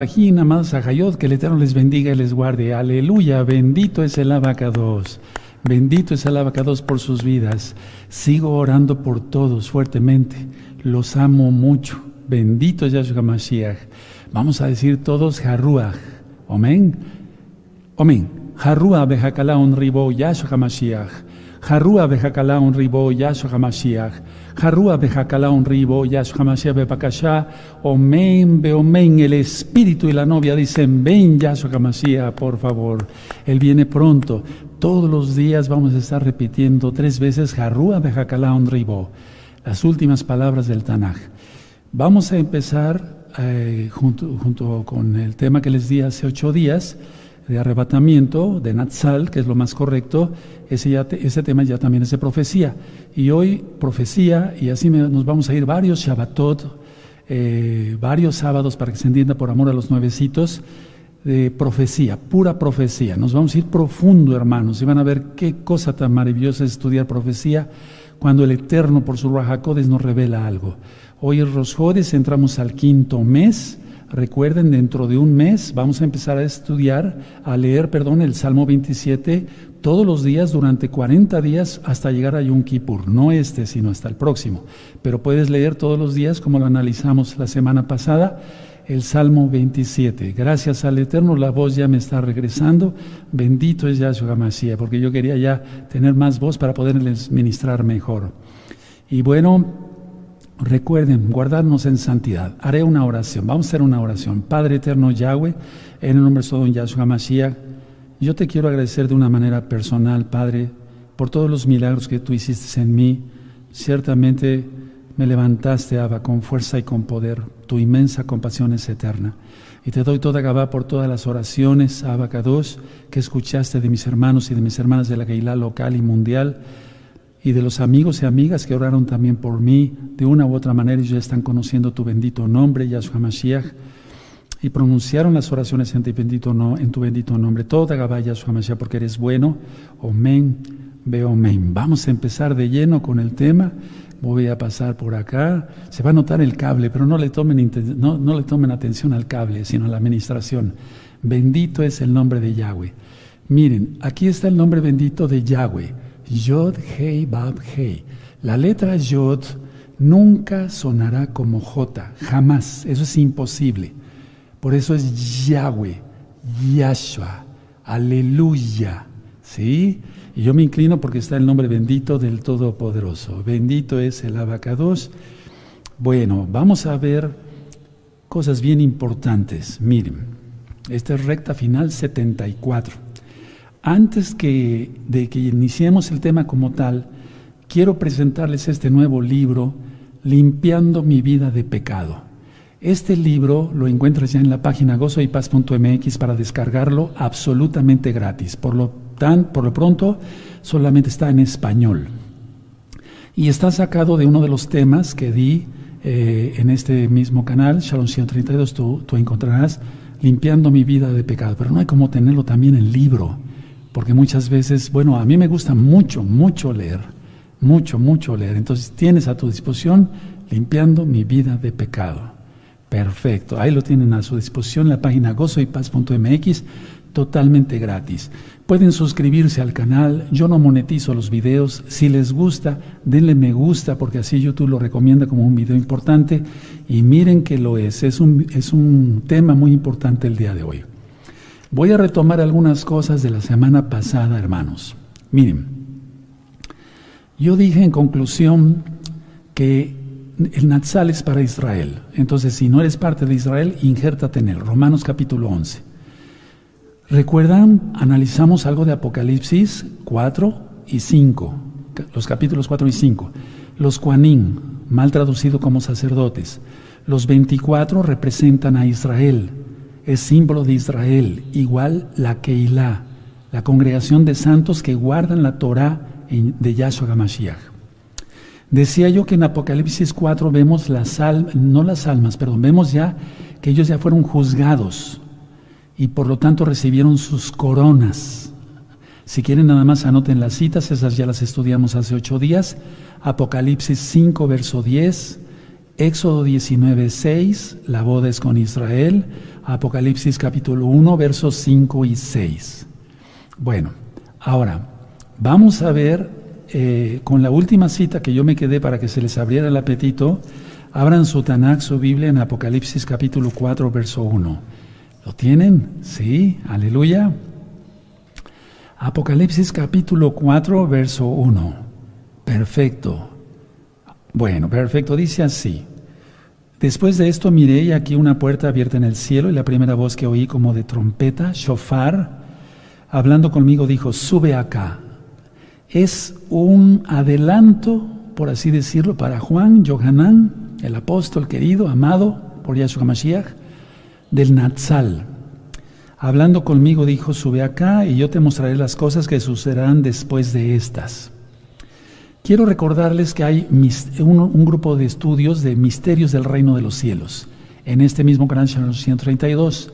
Que el Eterno les bendiga y les guarde. Aleluya, bendito es el abacados. Bendito es el abacados por sus vidas. Sigo orando por todos fuertemente. Los amo mucho. Bendito es Yahshua Mashiach. Vamos a decir todos Harruach. Amén. Amén. Harruach bejakala un ribo Yahshua Mashiach. Harruach bejakala un ribo Yahshua Mashiach. Harúa Bejakala un ribo, Yahshua Mashiach Bepakashá, Omen, Beomen, el espíritu y la novia dicen, ven Yahshua Mashiach, por favor, Él viene pronto. Todos los días vamos a estar repitiendo tres veces Harúa Bejakala un ribo, las últimas palabras del Tanaj. Vamos a empezar eh, junto, junto con el tema que les di hace ocho días, de arrebatamiento, de Natsal, que es lo más correcto, ese, ya ese tema ya también es de profecía. Y hoy profecía, y así nos vamos a ir varios Shabbatot, eh, varios sábados para que se entienda por amor a los nuevecitos, de profecía, pura profecía. Nos vamos a ir profundo, hermanos, y van a ver qué cosa tan maravillosa es estudiar profecía cuando el Eterno por su Rajacodes nos revela algo. Hoy es Rosjodes, entramos al quinto mes Recuerden, dentro de un mes vamos a empezar a estudiar, a leer, perdón, el Salmo 27 todos los días durante 40 días hasta llegar a Yom Kippur. No este, sino hasta el próximo. Pero puedes leer todos los días, como lo analizamos la semana pasada, el Salmo 27. Gracias al Eterno, la voz ya me está regresando. Bendito es Yahshua Mashiach, porque yo quería ya tener más voz para poderles ministrar mejor. Y bueno, Recuerden guardarnos en santidad. Haré una oración. Vamos a hacer una oración. Padre eterno Yahweh, en el nombre de Sodom Yahshua Mashiach, yo te quiero agradecer de una manera personal, Padre, por todos los milagros que tú hiciste en mí. Ciertamente me levantaste, Abba, con fuerza y con poder. Tu inmensa compasión es eterna. Y te doy toda Gabá por todas las oraciones, Abba que escuchaste de mis hermanos y de mis hermanas de la Keilah local y mundial y de los amigos y amigas que oraron también por mí, de una u otra manera ellos ya están conociendo tu bendito nombre, Yahshua Mashiach, y pronunciaron las oraciones en tu bendito, no, en tu bendito nombre. Toda Gabá Yahshua Mashiach, porque eres bueno. Omen, veo omen. Vamos a empezar de lleno con el tema. Voy a pasar por acá. Se va a notar el cable, pero no le tomen, no, no le tomen atención al cable, sino a la administración. Bendito es el nombre de Yahweh. Miren, aquí está el nombre bendito de Yahweh. Yod, Hei, Bab, Hei. La letra Yod nunca sonará como J, jamás. Eso es imposible. Por eso es Yahweh, Yahshua, Aleluya. ¿Sí? Y yo me inclino porque está el nombre bendito del Todopoderoso. Bendito es el abacados. Bueno, vamos a ver cosas bien importantes. Miren, esta es recta final 74. Antes que, de que iniciemos el tema como tal, quiero presentarles este nuevo libro, Limpiando mi vida de pecado. Este libro lo encuentras ya en la página gozoypaz.mx para descargarlo absolutamente gratis. Por lo, tan, por lo pronto, solamente está en español. Y está sacado de uno de los temas que di eh, en este mismo canal, Shalom 132, tú, tú encontrarás limpiando mi vida de pecado. Pero no hay como tenerlo también en libro porque muchas veces, bueno, a mí me gusta mucho, mucho leer, mucho, mucho leer. Entonces tienes a tu disposición limpiando mi vida de pecado. Perfecto, ahí lo tienen a su disposición la página gozoypaz.mx, totalmente gratis. Pueden suscribirse al canal, yo no monetizo los videos, si les gusta, denle me gusta porque así YouTube lo recomienda como un video importante y miren que lo es, es un, es un tema muy importante el día de hoy. Voy a retomar algunas cosas de la semana pasada, hermanos. Miren, yo dije en conclusión que el Natsal es para Israel. Entonces, si no eres parte de Israel, injértate en él. Romanos capítulo 11. ¿Recuerdan? Analizamos algo de Apocalipsis 4 y 5, los capítulos 4 y 5. Los Kuanim, mal traducido como sacerdotes. Los 24 representan a Israel es símbolo de Israel, igual la Keilah, la congregación de santos que guardan la Torah de Yahshua HaMashiach. Decía yo que en Apocalipsis 4 vemos las almas, no las almas, perdón, vemos ya que ellos ya fueron juzgados y por lo tanto recibieron sus coronas. Si quieren nada más anoten las citas, esas ya las estudiamos hace ocho días. Apocalipsis 5, verso 10, Éxodo 19, 6, la boda es con Israel, Apocalipsis capítulo 1, versos 5 y 6. Bueno, ahora vamos a ver eh, con la última cita que yo me quedé para que se les abriera el apetito, abran su Tanakh, su Biblia en Apocalipsis capítulo 4, verso 1. ¿Lo tienen? Sí, aleluya. Apocalipsis capítulo 4, verso 1. Perfecto. Bueno, perfecto. Dice así. Después de esto miré y aquí una puerta abierta en el cielo y la primera voz que oí como de trompeta, shofar, hablando conmigo dijo, sube acá. Es un adelanto, por así decirlo, para Juan, Johanán, el apóstol querido, amado por Yahshua Mashiach, del Natsal. Hablando conmigo dijo, sube acá y yo te mostraré las cosas que sucederán después de estas. Quiero recordarles que hay un, grupo de estudios de misterios del reino de los cielos en este mismo canal 132.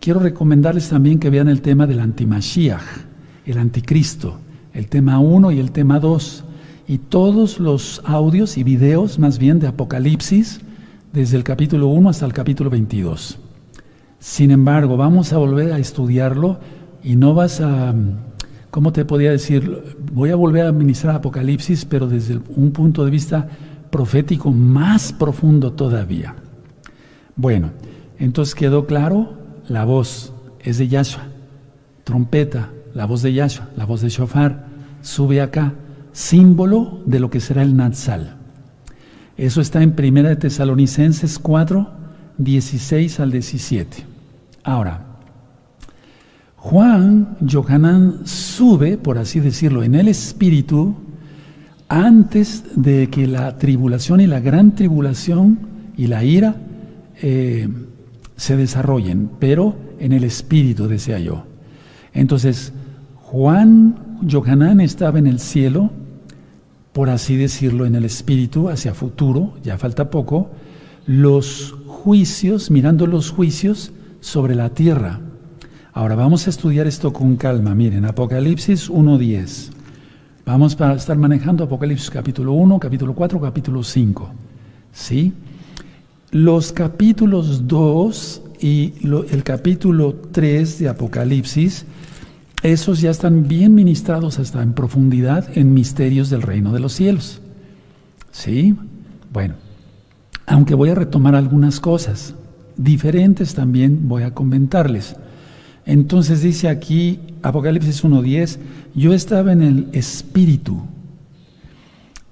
Quiero recomendarles también que vean el tema del antimashiach, el anticristo, el tema 1 y el tema 2, y todos los audios y videos más bien de Apocalipsis, desde el capítulo 1 hasta el capítulo 22. Sin embargo, vamos a volver a estudiarlo y no vas a ¿cómo te podía decir? Voy a volver a administrar Apocalipsis, pero desde un punto de vista profético más profundo todavía. Bueno, entonces quedó claro, la voz es de Yahshua, trompeta, la voz de Yahshua, la voz de Shofar, sube acá, símbolo de lo que será el Natsal. Eso está en Primera de Tesalonicenses 4, 16 al 17. Ahora, Juan, Johanán sube, por así decirlo, en el espíritu antes de que la tribulación y la gran tribulación y la ira eh, se desarrollen, pero en el espíritu, decía yo. Entonces, Juan, Johanán estaba en el cielo, por así decirlo, en el espíritu, hacia futuro, ya falta poco, los juicios, mirando los juicios sobre la tierra Ahora vamos a estudiar esto con calma. Miren, Apocalipsis 1.10. Vamos a estar manejando Apocalipsis capítulo 1, capítulo 4, capítulo 5. ¿Sí? Los capítulos 2 y el capítulo 3 de Apocalipsis, esos ya están bien ministrados hasta en profundidad en misterios del reino de los cielos. ¿Sí? Bueno, aunque voy a retomar algunas cosas diferentes también voy a comentarles. Entonces dice aquí, Apocalipsis 1.10, yo estaba en el espíritu,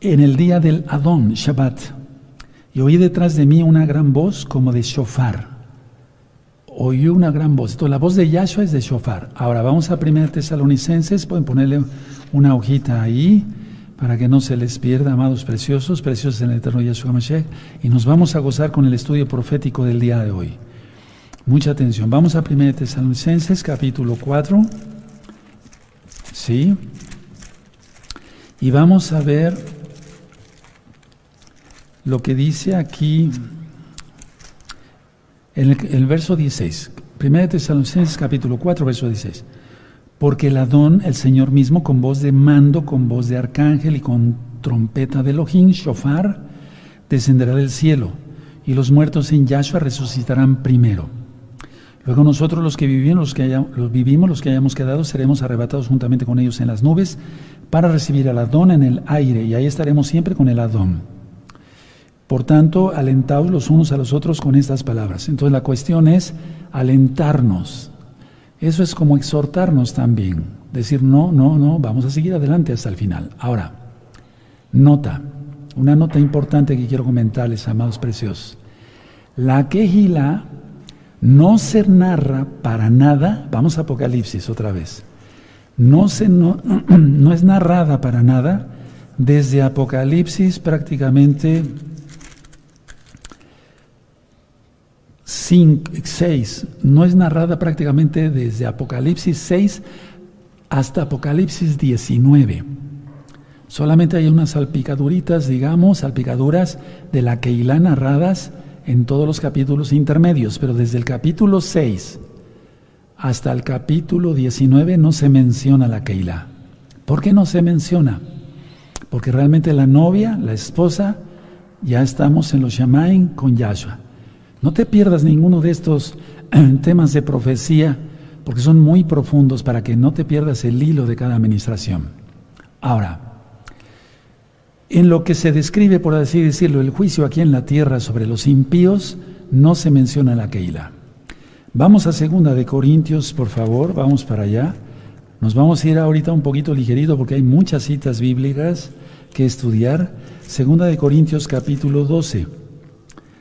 en el día del Adón, Shabbat, y oí detrás de mí una gran voz como de shofar. Oí una gran voz. Entonces la voz de Yahshua es de shofar. Ahora vamos a 1 Tesalonicenses, pueden ponerle una hojita ahí para que no se les pierda, amados preciosos, preciosos en el eterno Yahshua Mashiach, y nos vamos a gozar con el estudio profético del día de hoy. Mucha atención. Vamos a 1 Tesalonicenses capítulo 4. ¿Sí? Y vamos a ver lo que dice aquí en el, verso 16. 1 Tesalonicenses capítulo 4, verso 16. Porque el Adón, el Señor mismo, con voz de mando, con voz de arcángel y con trompeta de Elohim, shofar, descenderá del cielo, y los muertos en Yahshua resucitarán primero. Luego nosotros los que vivimos, los que, hayamos quedado, seremos arrebatados juntamente con ellos en las nubes para recibir al Adón en el aire y ahí estaremos siempre con el Adón. Por tanto, alentaos los unos a los otros con estas palabras. Entonces la cuestión es alentarnos. Eso es como exhortarnos también. Decir, no, no, no, vamos a seguir adelante hasta el final. Ahora, nota, una nota importante que quiero comentarles, amados preciosos. La quejila no se narra para nada, vamos a Apocalipsis otra vez, no, se, no, no es narrada para nada. Desde Apocalipsis prácticamente 6, no es narrada prácticamente desde Apocalipsis 6 hasta Apocalipsis 19. Solamente hay unas salpicaduritas, digamos, salpicaduras de la Keilah narradas en todos los capítulos intermedios, pero desde el capítulo 6 hasta el capítulo 19 no se menciona la Keilah. ¿Por qué no se menciona? Porque realmente la novia, la esposa, ya estamos en los Shamaim con Yahshua. No te pierdas ninguno de estos temas de profecía, porque son muy profundos para que no te pierdas el hilo de cada administración. Ahora, en lo que se describe, por así decirlo, el juicio aquí en la tierra sobre los impíos, no se menciona la Keila. Vamos a segunda de Corintios, por favor, vamos para allá. Nos vamos a ir ahorita un poquito ligerito porque hay muchas citas bíblicas que estudiar. Segunda de Corintios capítulo 12.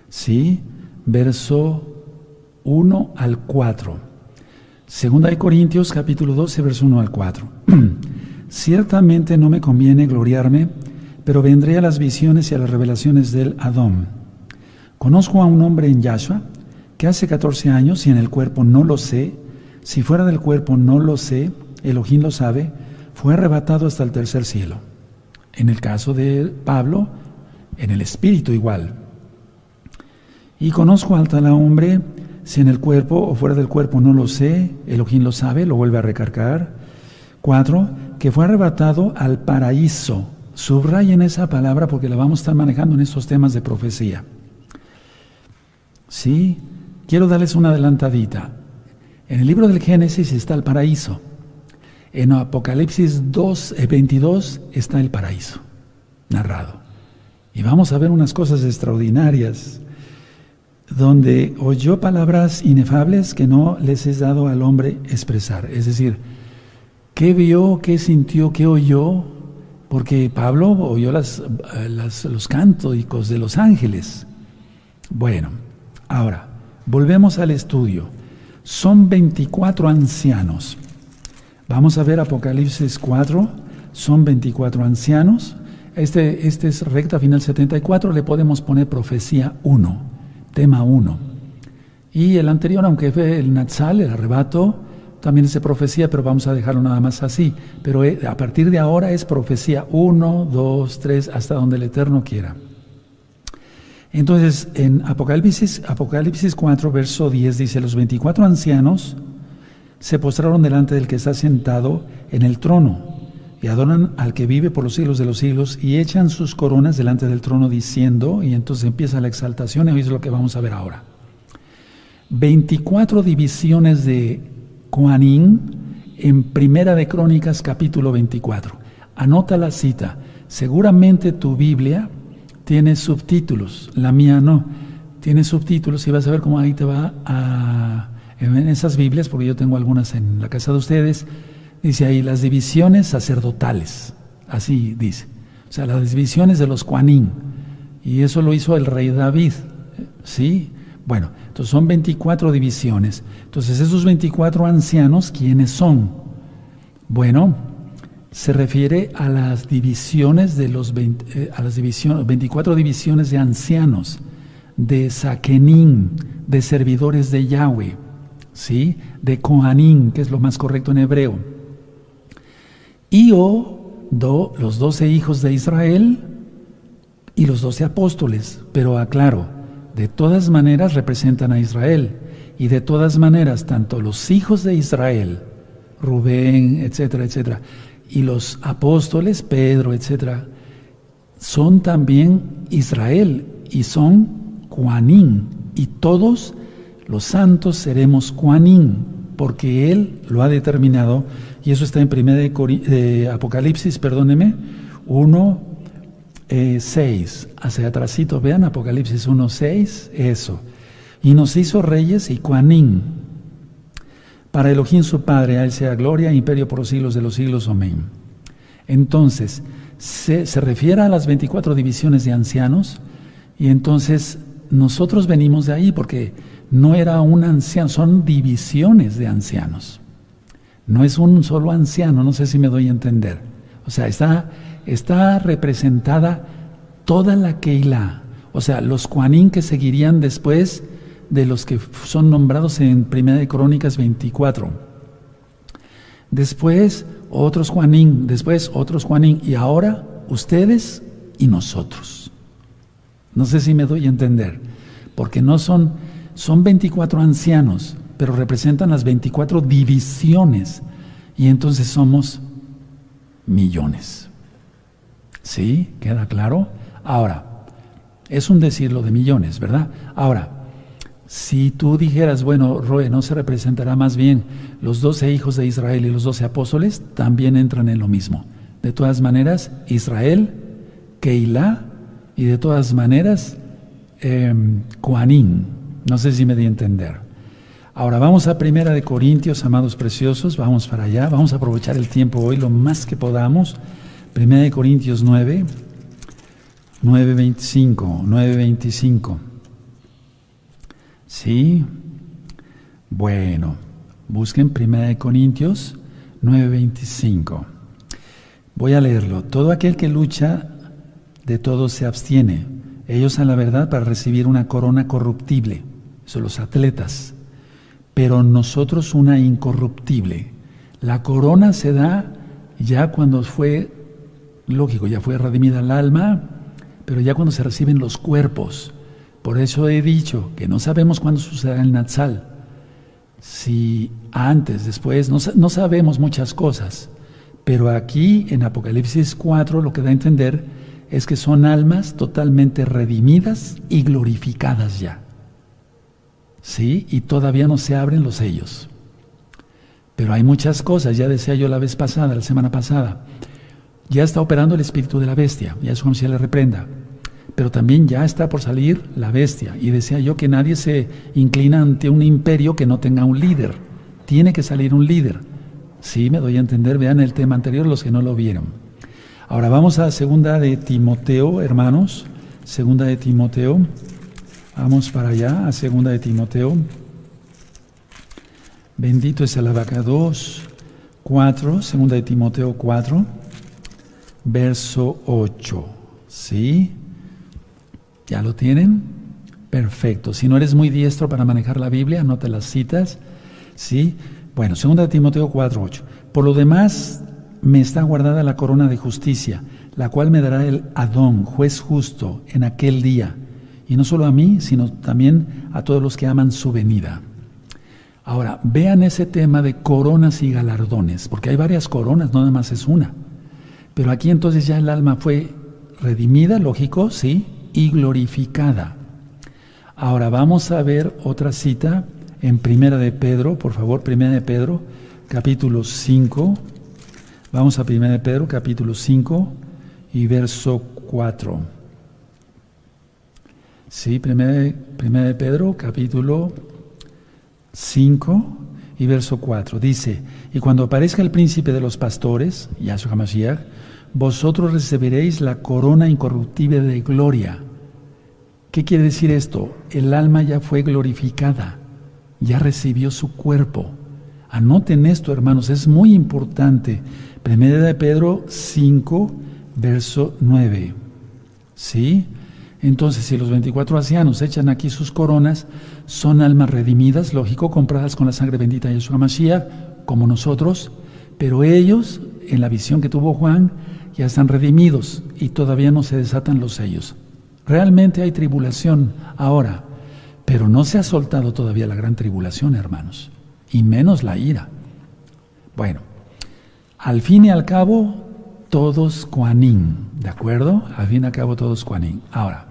¿Sí? Verso 1 al 4. Segunda de Corintios capítulo 12, verso 1 al 4. Ciertamente no me conviene gloriarme, pero vendré a las visiones y a las revelaciones del Adón. Conozco a un hombre en Yahshua que hace 14 años, y en el cuerpo no lo sé, si fuera del cuerpo no lo sé, Elohim lo sabe, fue arrebatado hasta el tercer cielo. En el caso de Pablo, en el espíritu igual. Y conozco al tal hombre, si en el cuerpo o fuera del cuerpo no lo sé, Elohim lo sabe, lo vuelve a recargar. Cuatro, que fue arrebatado al paraíso. Subrayen esa palabra porque la vamos a estar manejando en estos temas de profecía. Sí, quiero darles una adelantadita. En el libro del Génesis está el paraíso. En Apocalipsis 2, 22 eh, está el paraíso, narrado. Y vamos a ver unas cosas extraordinarias, donde oyó palabras inefables que no les es dado al hombre expresar. Es decir, ¿qué vio, qué sintió, qué oyó? Porque Pablo oyó las, eh, los cánticos de los ángeles. Bueno, ahora, volvemos al estudio. Son 24 ancianos. Vamos a ver Apocalipsis 4, son 24 ancianos. Este, este es recta final 74, le podemos poner profecía 1, tema 1. Y el anterior, aunque fue el Natsal, el arrebato, también de profecía, pero vamos a dejarlo nada más así. Pero eh, a partir de ahora es profecía 1, 2, 3, hasta donde el Eterno quiera. Entonces, en Apocalipsis, Apocalipsis 4, verso 10 dice, los 24 ancianos se postraron delante del que está sentado en el trono y adoran al que vive por los siglos de los siglos y echan sus coronas delante del trono diciendo, y entonces empieza la exaltación y es lo que vamos a ver ahora. 24 divisiones de Coanín en Primera de Crónicas capítulo 24. Anota la cita. Seguramente tu Biblia tiene subtítulos, la mía no. Tiene subtítulos y vas a ver cómo ahí te va a en esas Biblias, porque yo tengo algunas en la casa de ustedes, dice ahí las divisiones sacerdotales, así dice. O sea, las divisiones de los Juanín. Y eso lo hizo el rey David, ¿sí? Bueno, entonces son 24 divisiones. Entonces, esos 24 ancianos, ¿quiénes son? Bueno, se refiere a las divisiones de los eh, a las divisiones, 24 divisiones de ancianos, de Saquenín, de servidores de Yahweh. ¿sí? de Kohanim, que es lo más correcto en hebreo. Y o do, los doce hijos de Israel y los doce apóstoles. Pero aclaro, de todas maneras representan a Israel. Y de todas maneras, tanto los hijos de Israel, Rubén, etcétera, etcétera, y los apóstoles, Pedro, etcétera, son también Israel y son Juanín. Y todos los santos seremos Juanín, porque Él lo ha determinado, y eso está en primera de, Apocalipsis, perdóneme, 1, 6, eh, hacia atrásito, vean Apocalipsis 1, 6, eso. Y nos hizo reyes y Juanín, para Elohim su Padre, a Él sea gloria imperio por los siglos de los siglos, amén. Entonces, se, se refiere a las 24 divisiones de ancianos, y entonces nosotros venimos de ahí, porque no era un anciano, son divisiones de ancianos. No es un solo anciano, no sé si me doy a entender. O sea, está, está representada toda la Keilah. O sea, los Juanín que seguirían después de los que son nombrados en Primera de Crónicas 24. Después otros Juanín, después otros Juanín y ahora ustedes y nosotros. No sé si me doy a entender, porque no son son 24 ancianos, pero representan las 24 divisiones y entonces somos millones. ¿Sí? ¿Queda claro? Ahora, Es un decirlo de millones, ¿verdad? Ahora, si tú dijeras, bueno, Roe, ¿no se representará más bien los doce hijos de Israel y los doce apóstoles? También entran en lo mismo. De todas maneras, Israel, Keilah y de todas maneras, eh, No sé si me di a entender. Ahora vamos a Primera de Corintios, amados preciosos, vamos para allá, vamos a aprovechar el tiempo hoy lo más que podamos. Primera de Corintios 9, 9.25, 9.25. ¿Sí? Bueno, busquen Primera de Corintios 9.25. Voy a leerlo. Todo aquel que lucha de todo se abstiene. Ellos a la verdad para recibir una corona corruptible. Son los atletas pero nosotros una incorruptible. La corona se da ya cuando fue, lógico, ya fue redimida el alma, pero ya cuando se reciben los cuerpos. Por eso he dicho que no sabemos cuándo sucederá el Natsal. Si antes, después, no, sabemos muchas cosas. Pero aquí en Apocalipsis 4 lo que da a entender es que son almas totalmente redimidas y glorificadas ya. ¿sí? Y todavía no se abren los sellos. Pero hay muchas cosas, ya decía yo la vez pasada, la semana pasada. Ya está operando el espíritu de la bestia, ya es como si le reprenda. Pero también ya está por salir la bestia. Y decía yo que nadie se inclina ante un imperio que no tenga un líder. Tiene que salir un líder. Sí, me doy a entender, vean el tema anterior los que no lo vieron. Ahora vamos a segunda de Timoteo, hermanos. Segunda de Timoteo, Vamos para allá, a segunda de Timoteo. Bendito es el abacados 4, segunda de Timoteo 4, verso 8. ¿Sí? ¿Ya lo tienen? Perfecto. Si no eres muy diestro para manejar la Biblia, anota las citas. ¿Sí? Bueno, segunda de Timoteo 4, 8. Por lo demás, me está guardada la corona de justicia, la cual me dará el Adón, juez justo, en aquel día y no solo a mí, sino también a todos los que aman su venida. Ahora, vean ese tema de coronas y galardones, porque hay varias coronas, no nada más es una. Pero aquí entonces ya el alma fue redimida, lógico, sí, y glorificada. Ahora vamos a ver otra cita en Primera de Pedro, por favor, Primera de Pedro, capítulo 5. Vamos a Primera de Pedro, capítulo 5 y verso 4. Sí, primera de Pedro, capítulo 5 y verso 4. Dice, y cuando aparezca el príncipe de los pastores, Yahshua HaMashiach, vosotros recibiréis la corona incorruptible de gloria. ¿Qué quiere decir esto? El alma ya fue glorificada, ya recibió su cuerpo. Anoten esto, hermanos, es muy importante. Primera de Pedro 5, verso 9. ¿Sí? Entonces, si los 24 ancianos echan aquí sus coronas, son almas redimidas, lógico, compradas con la sangre bendita de Yeshua Mashiach, como nosotros, pero ellos, en la visión que tuvo Juan, ya están redimidos y todavía no se desatan los sellos. Realmente hay tribulación ahora, pero no se ha soltado todavía la gran tribulación, hermanos, y menos la ira. Bueno, al fin y al cabo, todos cuanín, ¿de acuerdo? Al fin y al cabo, todos cuanín. Ahora,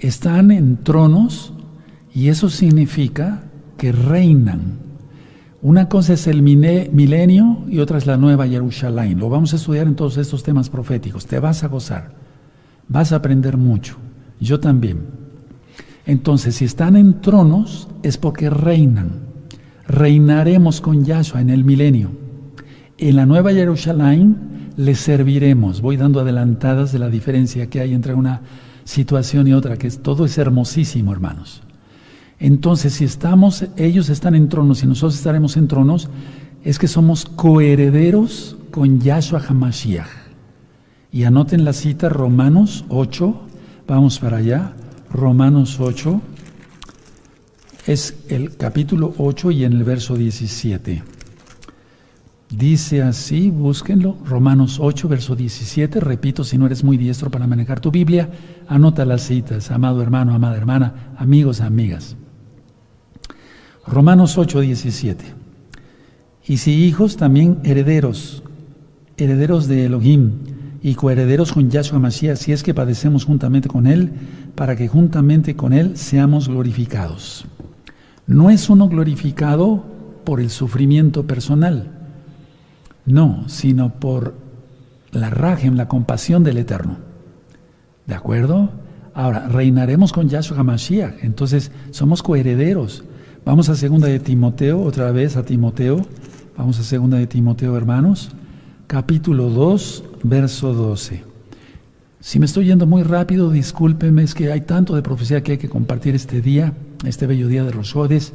están en tronos y eso significa que reinan. Una cosa es el milenio y otra es la nueva Jerusalén. Lo vamos a estudiar en todos estos temas proféticos. Te vas a gozar, vas a aprender mucho. Yo también. Entonces, si están en tronos es porque reinan. Reinaremos con Yahshua en el milenio. En la nueva Jerusalén les serviremos. Voy dando adelantadas de la diferencia que hay entre una situación y otra, que todo es hermosísimo, hermanos. Entonces, si estamos, ellos están en tronos y nosotros estaremos en tronos, es que somos coherederos con Yahshua HaMashiach. Y anoten la cita Romanos 8, vamos para allá, Romanos 8, es el capítulo 8 y en el verso 17. Dice así, búsquenlo, Romanos 8, verso 17, repito, si no eres muy diestro para manejar tu Biblia, anota las citas, amado hermano, amada hermana, amigos, amigas. Romanos 8, 17. Y si hijos, también herederos, herederos de Elohim, y coherederos con Yahshua Mashiach, si es que padecemos juntamente con Él, para que juntamente con Él seamos glorificados. No es uno glorificado por el sufrimiento personal, no, sino por la rajem, la compasión del Eterno. ¿De acuerdo? Ahora, reinaremos con Yahshua Mashiach, entonces somos coherederos. Vamos a segunda de Timoteo, otra vez a Timoteo. Vamos a segunda de Timoteo, hermanos capítulo 2, verso 12. Si me estoy yendo muy rápido, discúlpeme, es que hay tanto de profecía que hay que compartir este día, este bello día de los Jodes.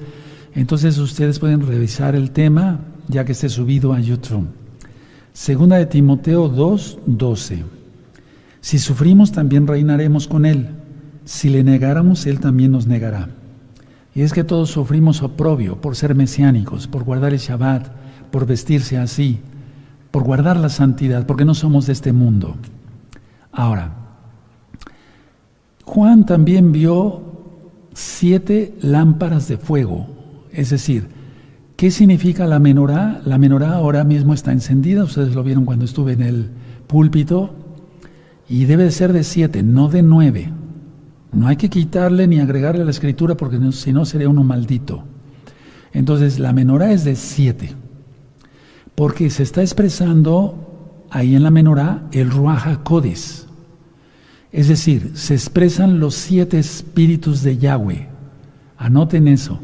Entonces ustedes pueden revisar el tema ya que esté subido a YouTube. Segunda de Timoteo 2, 12. Si sufrimos, también reinaremos con Él. Si le negáramos, Él también nos negará. Y es que todos sufrimos oprobio por ser mesiánicos, por guardar el Shabbat, por vestirse así, por guardar la santidad, porque no somos de este mundo. Ahora, Juan también vio siete lámparas de fuego, es decir, ¿qué significa la menorá? La menorá ahora mismo está encendida, ustedes lo vieron cuando estuve en el púlpito, y debe ser de siete, no de nueve. No hay que quitarle ni agregarle a la escritura porque si no sería uno maldito. Entonces la menorá es de siete porque se está expresando ahí en la menorá el Ruach HaKodes. Es decir, se expresan los siete espíritus de Yahweh. Anoten eso.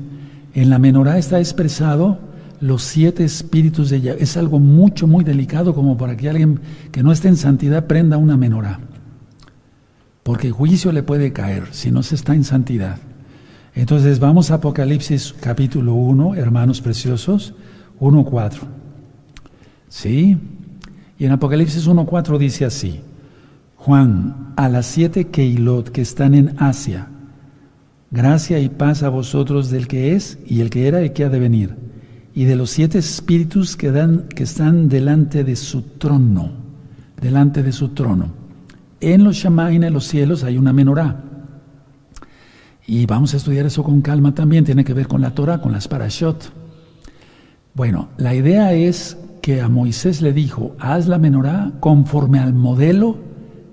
En la menorá está expresado los siete espíritus de Yahweh. Es algo mucho, muy delicado como para que alguien que no esté en santidad prenda una menorá. Porque juicio le puede caer si no se está en santidad. Entonces vamos a Apocalipsis capítulo 1, hermanos preciosos, 1.4. ¿Sí? Y en Apocalipsis 1.4 dice así, Juan, a las siete Keilot que están en Asia, gracia y paz a vosotros del que es y el que era y que ha de venir, y de los siete espíritus que, dan, que están delante de su trono, delante de su trono. En los Shamain, en los cielos, hay una menorá. Y vamos a estudiar eso con calma también, tiene que ver con la Torah, con las parashot. Bueno, la idea es que a Moisés le dijo, haz la menorá conforme al modelo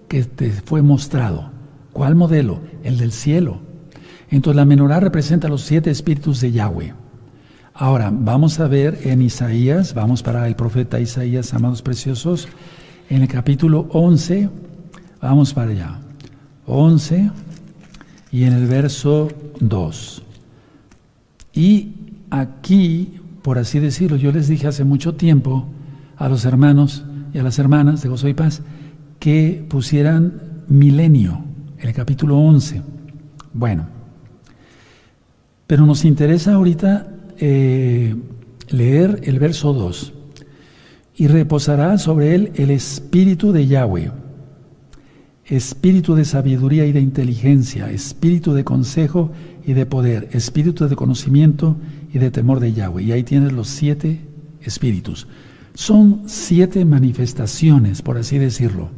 que te fue mostrado. ¿Cuál modelo? El del cielo. Entonces la menorá representa los siete espíritus de Yahweh. Ahora, vamos a ver en Isaías, vamos para el profeta Isaías, amados preciosos, en el capítulo 11, vamos para allá. 11 y en el verso 2. Y aquí por así decirlo. Yo les dije hace mucho tiempo a los hermanos y a las hermanas de Gozo y Paz que pusieran milenio, el capítulo 11. Bueno, pero nos interesa ahorita eh, leer el verso 2. Y reposará sobre él el espíritu de Yahweh, espíritu de sabiduría y de inteligencia, espíritu de consejo y de poder, espíritu de conocimiento y de temor de Yahweh. Y ahí tienes los siete espíritus. Son siete manifestaciones, por así decirlo.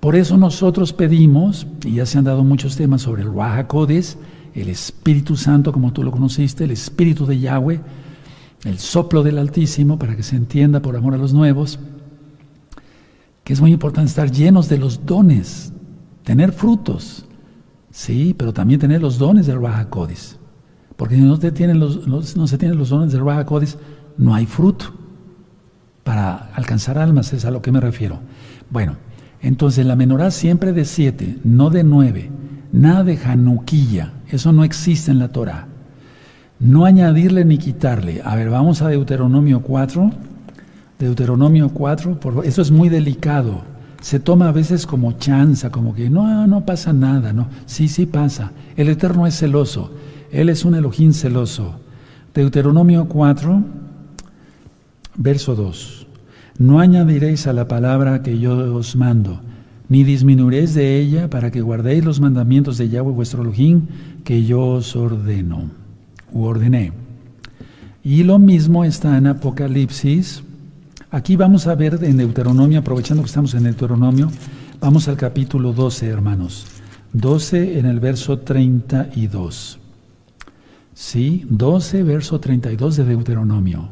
Por eso nosotros pedimos, y ya se han dado muchos temas sobre el Wahakodes, el Espíritu Santo, como tú lo conociste, el Espíritu de Yahweh, el soplo del Altísimo, para que se entienda por amor a los nuevos, es muy importante estar llenos de los dones, tener frutos, sí, pero también tener los dones del Wahakodes. Porque si no, se tienen los, dones del Raja no hay fruto para alcanzar almas, es a lo que me refiero. Bueno, entonces la menorá siempre de siete, no de nueve, nada de januquilla, eso no existe en la Torah. No añadirle ni quitarle. A ver, vamos a Deuteronomio 4. Deuteronomio 4, por, eso es muy delicado. Se toma a veces como chanza, como que no, no pasa nada, no. Sí, sí pasa. El Eterno es celoso. Él es un Elohim celoso. Deuteronomio 4, verso 2. No añadiréis a la palabra que yo os mando, ni disminuiréis de ella para que guardéis los mandamientos de Yahweh vuestro Elohim que yo os ordeno, u ordené. Y lo mismo está en Apocalipsis. Aquí vamos a ver en Deuteronomio, aprovechando que estamos en Deuteronomio, vamos al capítulo 12, hermanos. 12 en el verso 32. Sí, 12, verso 32 de Deuteronomio.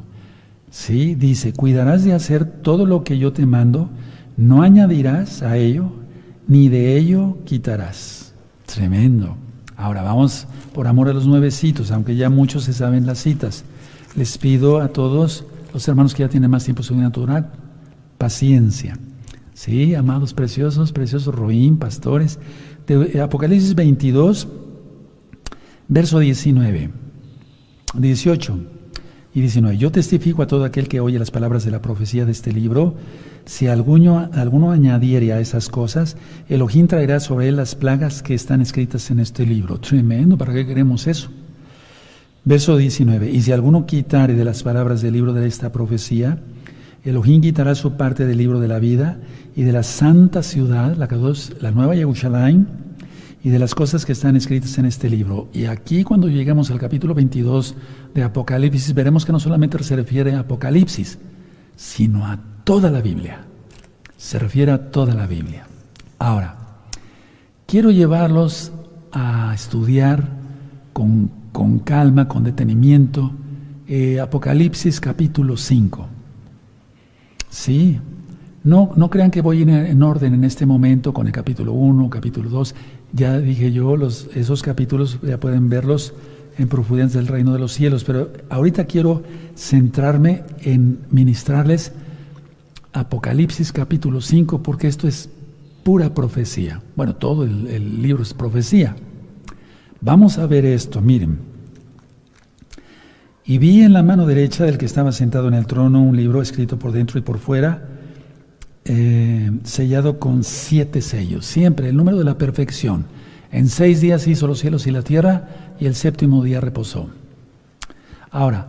Sí, dice, cuidarás de hacer todo lo que yo te mando, No añadirás a ello, ni de ello quitarás. Tremendo. Ahora vamos por amor a los nuevecitos, aunque ya muchos se saben las citas. Les pido a todos los hermanos que ya tienen más tiempo natural, paciencia. Sí, amados preciosos, preciosos Roín, pastores. De Apocalipsis 22, verso 19, 18 y 19. Yo testifico a todo aquel que oye las palabras de la profecía de este libro. Si alguno, alguno añadiere a esas cosas, Elohim traerá sobre él las plagas que están escritas en este libro. Tremendo, ¿para qué queremos eso? Verso 19. Y si alguno quitare de las palabras del libro de esta profecía, Elohim quitará su parte del libro de la vida y de la santa ciudad, la, la nueva Jerusalén, y de las cosas que están escritas en este libro. Y aquí cuando lleguemos al capítulo 22 de Apocalipsis, veremos que no solamente se refiere a Apocalipsis, sino a toda la Biblia. Se refiere a toda la Biblia. Ahora, quiero llevarlos a estudiar con, calma, con detenimiento, eh, Apocalipsis capítulo 5. Sí, no, no crean que voy en, orden en este momento con el capítulo 1, capítulo 2. Ya dije yo, los, esos capítulos ya pueden verlos en profundidades del reino de los cielos, pero ahorita quiero centrarme en ministrarles Apocalipsis capítulo 5, porque esto es pura profecía. Bueno, todo el libro es profecía. Vamos a ver esto, miren. Y vi en la mano derecha del que estaba sentado en el trono un libro escrito por dentro y por fuera, eh, sellado con siete sellos, siempre el número de la perfección. En seis días hizo los cielos y la tierra y el séptimo día reposó. Ahora,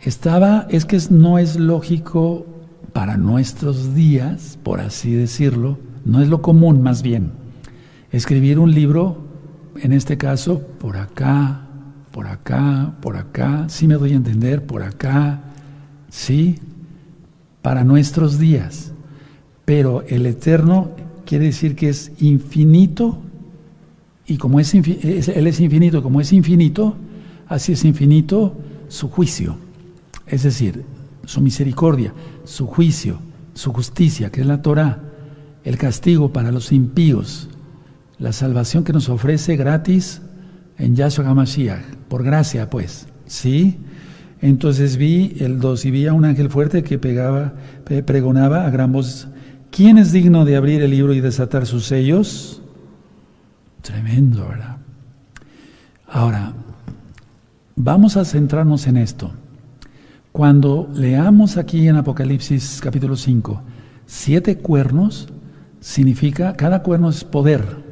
estaba, es que no es lógico para nuestros días, por así decirlo, no es lo común más bien, escribir un libro, en este caso, por acá, por acá, por acá, sí me doy a entender, por acá, sí, para nuestros días. Pero el eterno quiere decir que es infinito y como es, Él es infinito, como es infinito, así es infinito su juicio. Es decir, su misericordia, su juicio, su justicia, que es la Torah, el castigo para los impíos, la salvación que nos ofrece gratis en Yahshua HaMashiach, por gracia pues, ¿sí? Entonces vi el 2 y vi a un ángel fuerte que pegaba, pregonaba a gran voz ¿Quién es digno de abrir el libro y desatar sus sellos? Tremendo, ¿verdad? Ahora, vamos a centrarnos en esto. Cuando leamos aquí en Apocalipsis capítulo 5, siete cuernos, significa, cada cuerno es poder,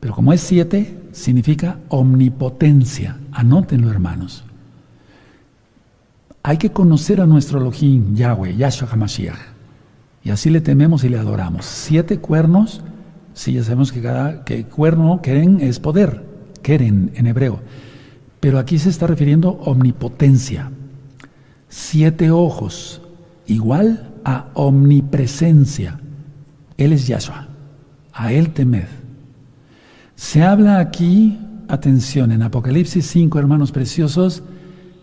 pero como es siete, significa omnipotencia. Anótenlo, hermanos. Hay que conocer a nuestro Elohim, Yahweh, Yahshua HaMashiach. Y así le tememos y le adoramos. Siete cuernos, sí, ya sabemos que cada que cuerno, Keren, es poder, Keren en hebreo. Pero aquí se está refiriendo omnipotencia. Siete ojos, igual a omnipresencia. Él es Yahshua. A Él temed. Se habla aquí, atención, en Apocalipsis 5, hermanos preciosos,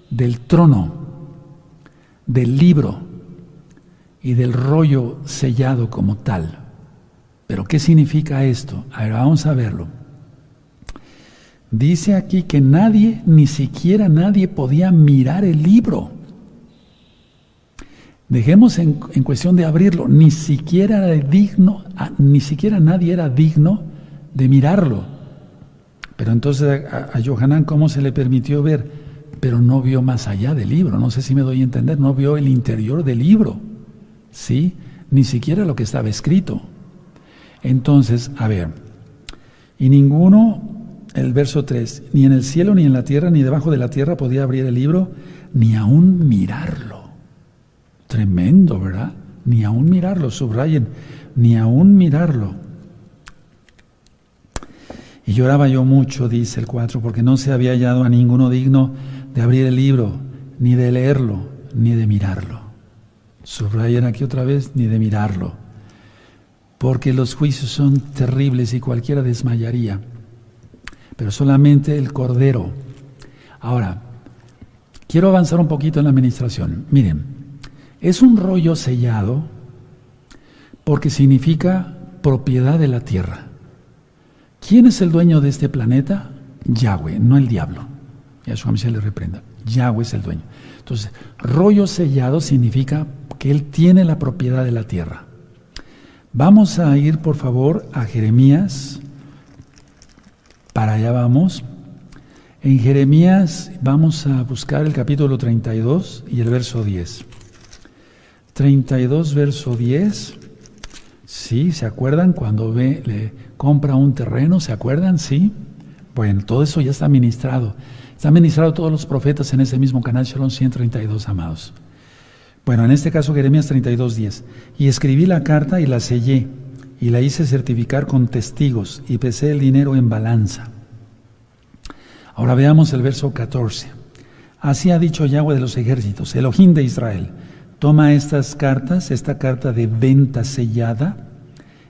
del trono, del libro, y del rollo sellado como tal. Pero ¿qué significa esto? A ver, vamos a verlo. Dice aquí que nadie, ni siquiera nadie podía mirar el libro. Dejemos en, cuestión de abrirlo, ni siquiera era digno, ni siquiera nadie era digno de mirarlo. Pero entonces a, a Johanan, ¿cómo se le permitió ver? Pero no vio más allá del libro, no sé si me doy a entender, no vio el interior del libro. ¿sí? Ni siquiera lo que estaba escrito. Entonces, a ver, y ninguno, el verso 3, ni en el cielo, ni en la tierra, ni debajo de la tierra podía abrir el libro, ni aún mirarlo. Tremendo, ¿verdad? Ni aún mirarlo, subrayen, ni aún mirarlo. Y lloraba yo mucho, dice el 4, porque no se había hallado a ninguno digno de abrir el libro, ni de leerlo, ni de mirarlo. Subrayan aquí otra vez, ni de mirarlo, porque los juicios son terribles y cualquiera desmayaría, pero solamente el Cordero. Ahora, quiero avanzar un poquito en la administración. Miren, es un rollo sellado, porque significa propiedad de la tierra. ¿Quién es el dueño de este planeta? Yahweh, no el diablo. Yahshua se le reprenda. Yahweh es el dueño. Entonces, rollo sellado significa que Él tiene la propiedad de la tierra. Vamos a ir, por favor, a Jeremías. Para allá vamos. En Jeremías vamos a buscar el capítulo 32 y el verso 10. 32, verso 10. Sí, ¿se acuerdan cuando ve, le compra un terreno? ¿Se acuerdan? Sí. Bueno, todo eso ya está ministrado. Está ministrado todos los profetas en ese mismo canal Shalom 132, amados. Bueno, en este caso Jeremías 32, 10. Y escribí la carta y la sellé, y la hice certificar con testigos, y pesé el dinero en balanza. Ahora veamos el verso 14. Así ha dicho Yahweh de los ejércitos, Elohim de Israel. Toma estas cartas, esta carta de venta sellada,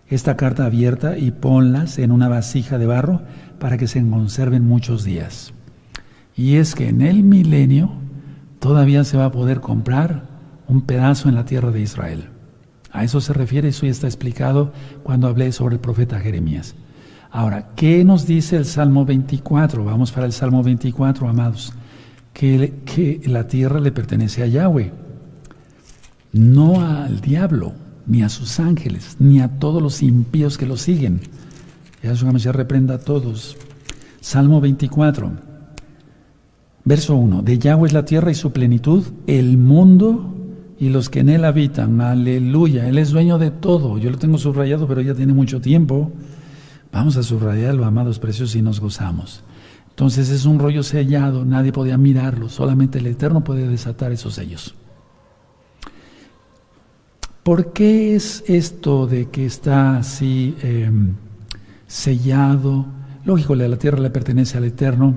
esta carta abierta y ponlas en una vasija de barro para que se conserven muchos días. Y es que en el milenio todavía se va a poder comprar un pedazo en la tierra de Israel. A eso se refiere, eso ya está explicado cuando hablé sobre el profeta Jeremías. Ahora, ¿qué nos dice el Salmo 24? Vamos para el Salmo 24, amados. Que, que la tierra le pertenece a Yahweh, no al diablo, ni a sus ángeles, ni a todos los impíos que lo siguen. Yahshua se reprenda a todos. Salmo 24, verso 1. De Yahweh es la tierra y su plenitud, el mundo y los que en él habitan. Aleluya. Él es dueño de todo. Yo lo tengo subrayado, pero ya tiene mucho tiempo. Vamos a subrayarlo, amados preciosos, y nos gozamos. Entonces es un rollo sellado, nadie podía mirarlo, solamente el Eterno puede desatar esos sellos. ¿Por qué es esto de que está así em, sellado? Lógico, la tierra le pertenece al Eterno,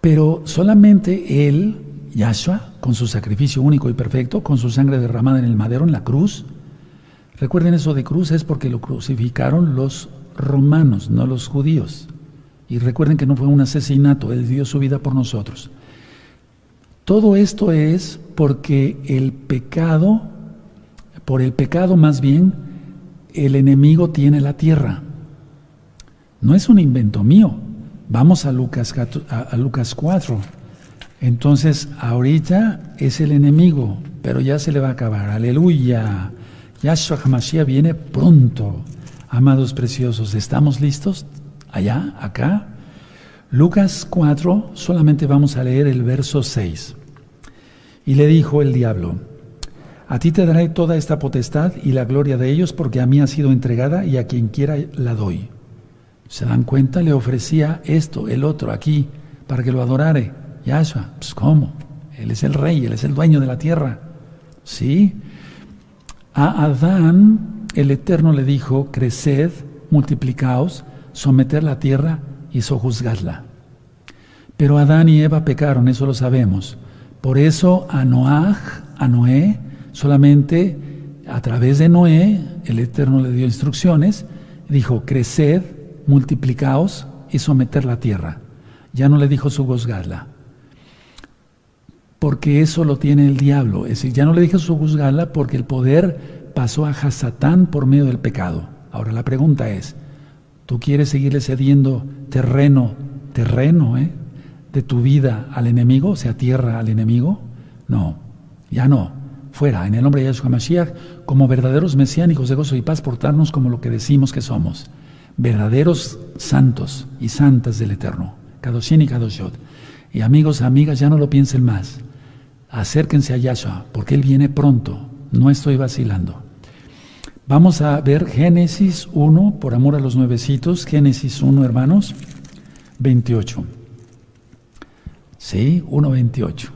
pero solamente Él, Yahshua, con su sacrificio único y perfecto, con su sangre derramada en el madero, en la cruz. Recuerden eso de cruz es porque lo crucificaron los romanos, no los judíos. Y recuerden que no fue un asesinato, Él dio su vida por nosotros. Todo esto es porque el pecado por el pecado más bien, el enemigo tiene la tierra. No es un invento mío. Vamos a Lucas, a, Lucas 4. Entonces, ahorita es el enemigo, pero ya se le va a acabar. Aleluya. Yahshua HaMashiach viene pronto. Amados preciosos, ¿estamos listos? Allá, acá. Lucas 4, solamente vamos a leer el verso 6. Y le dijo el diablo, a ti te daré toda esta potestad y la gloria de ellos, porque a mí ha sido entregada y a quien quiera la doy. ¿Se dan cuenta? Le ofrecía esto, el otro, aquí, para que lo adorare. Yahshua, pues ¿cómo? Él es el rey, él es el dueño de la tierra. ¿Sí? A Adán, el Eterno le dijo, creced, multiplicaos, someter la tierra y sojuzgadla. Pero Adán y Eva pecaron, eso lo sabemos. Por eso a Noaj, a Noé, Solamente a través de Noé, el Eterno le dio instrucciones, dijo, creced, multiplicaos y someter la tierra. Ya no le dijo su gozgarla, porque eso lo tiene el diablo. Es decir, ya no le dijo su gozgarla porque el poder pasó a Hasatán por medio del pecado. Ahora la pregunta es, ¿tú quieres seguirle cediendo terreno, terreno, eh, de tu vida al enemigo, o sea, tierra al enemigo? No, ya no fuera, en el nombre de Yahshua Mashiach, como verdaderos mesiánicos de gozo y paz, portarnos como lo que decimos que somos, verdaderos santos y santas del Eterno, Kadoshin y Kadoshot. Y amigos, amigas, ya no lo piensen más. Acérquense a Yahshua, porque Él viene pronto. No estoy vacilando. Vamos a ver Génesis 1, por amor a los nuevecitos. Génesis 1, hermanos, 28. Sí, 1.28.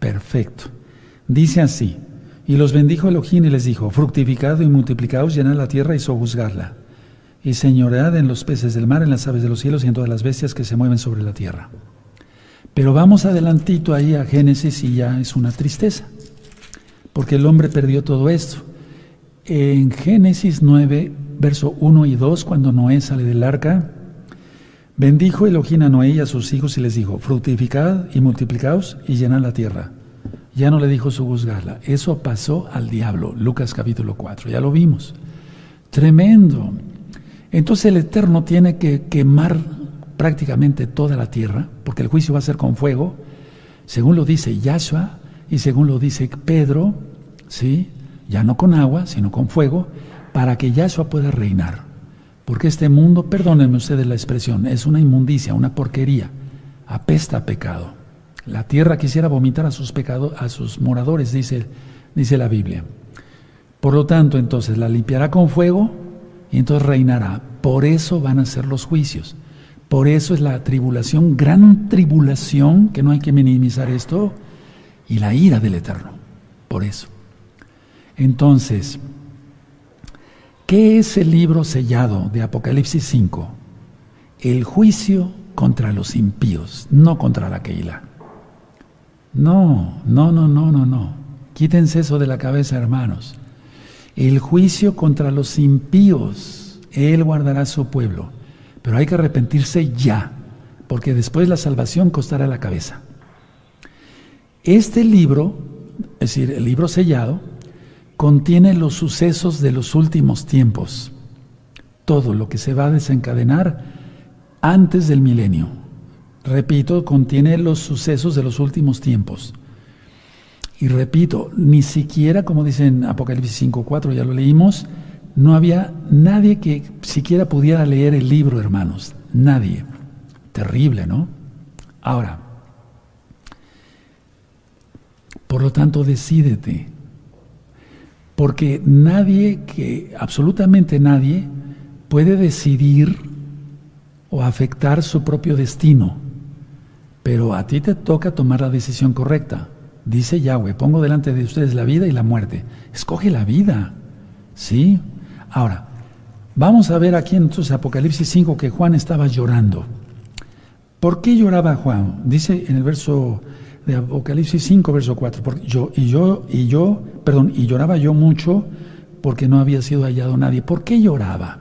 Perfecto. Dice así, y los bendijo Elohim y les dijo, fructificad y multiplicaos, llenad la tierra y sojuzgadla, y señoread en los peces del mar, en las aves de los cielos y en todas las bestias que se mueven sobre la tierra. Pero vamos adelantito ahí a Génesis y ya es una tristeza, porque el hombre perdió todo esto. En Génesis 9, verso 1 y 2, cuando Noé sale del arca, bendijo Elohim a Noé y a sus hijos y les dijo, fructificad y multiplicaos y llenad la tierra ya no le dijo su juzgarla. Eso pasó al diablo, Lucas capítulo 4, ya lo vimos. Tremendo. Entonces el Eterno tiene que quemar prácticamente toda la tierra, porque el juicio va a ser con fuego, según lo dice Yahshua y según lo dice Pedro, ¿sí? ya no con agua, sino con fuego, para que Yahshua pueda reinar. Porque este mundo, perdónenme ustedes la expresión, es una inmundicia, una porquería, apesta a pecado. La tierra quisiera vomitar a sus pecados, a sus moradores, dice, dice la Biblia. Por lo tanto, entonces la limpiará con fuego y entonces reinará. Por eso van a ser los juicios. Por eso es la tribulación, gran tribulación, que no hay que minimizar esto, y la ira del Eterno. Por eso. Entonces, ¿qué es el libro sellado de Apocalipsis 5? El juicio contra los impíos, no contra la Keila. No, no, no, no, no, no. Quítense eso de la cabeza, hermanos. El juicio contra los impíos, Él guardará su pueblo. Pero hay que arrepentirse ya, porque después la salvación costará la cabeza. Este libro, es decir, el libro sellado, contiene los sucesos de los últimos tiempos. Todo lo que se va a desencadenar antes del milenio. Repito, contiene los sucesos de los últimos tiempos. Y repito, ni siquiera, como dice en Apocalipsis 5.4, ya lo leímos, no había nadie que siquiera pudiera leer el libro, hermanos. Nadie. Terrible, ¿no? Ahora, por lo tanto, decídete. Porque nadie que, absolutamente nadie, puede decidir o afectar su propio destino. Pero a ti te toca tomar la decisión correcta. Dice Yahweh, pongo delante de ustedes la vida y la muerte. Escoge la vida. ¿Sí? Ahora, vamos a ver aquí en entonces Apocalipsis 5 que Juan estaba llorando. ¿Por qué lloraba Juan? Dice en el verso de Apocalipsis 5, verso 4. Porque yo, y yo, y yo, perdón, y lloraba yo mucho porque no había sido hallado nadie. ¿Por qué lloraba?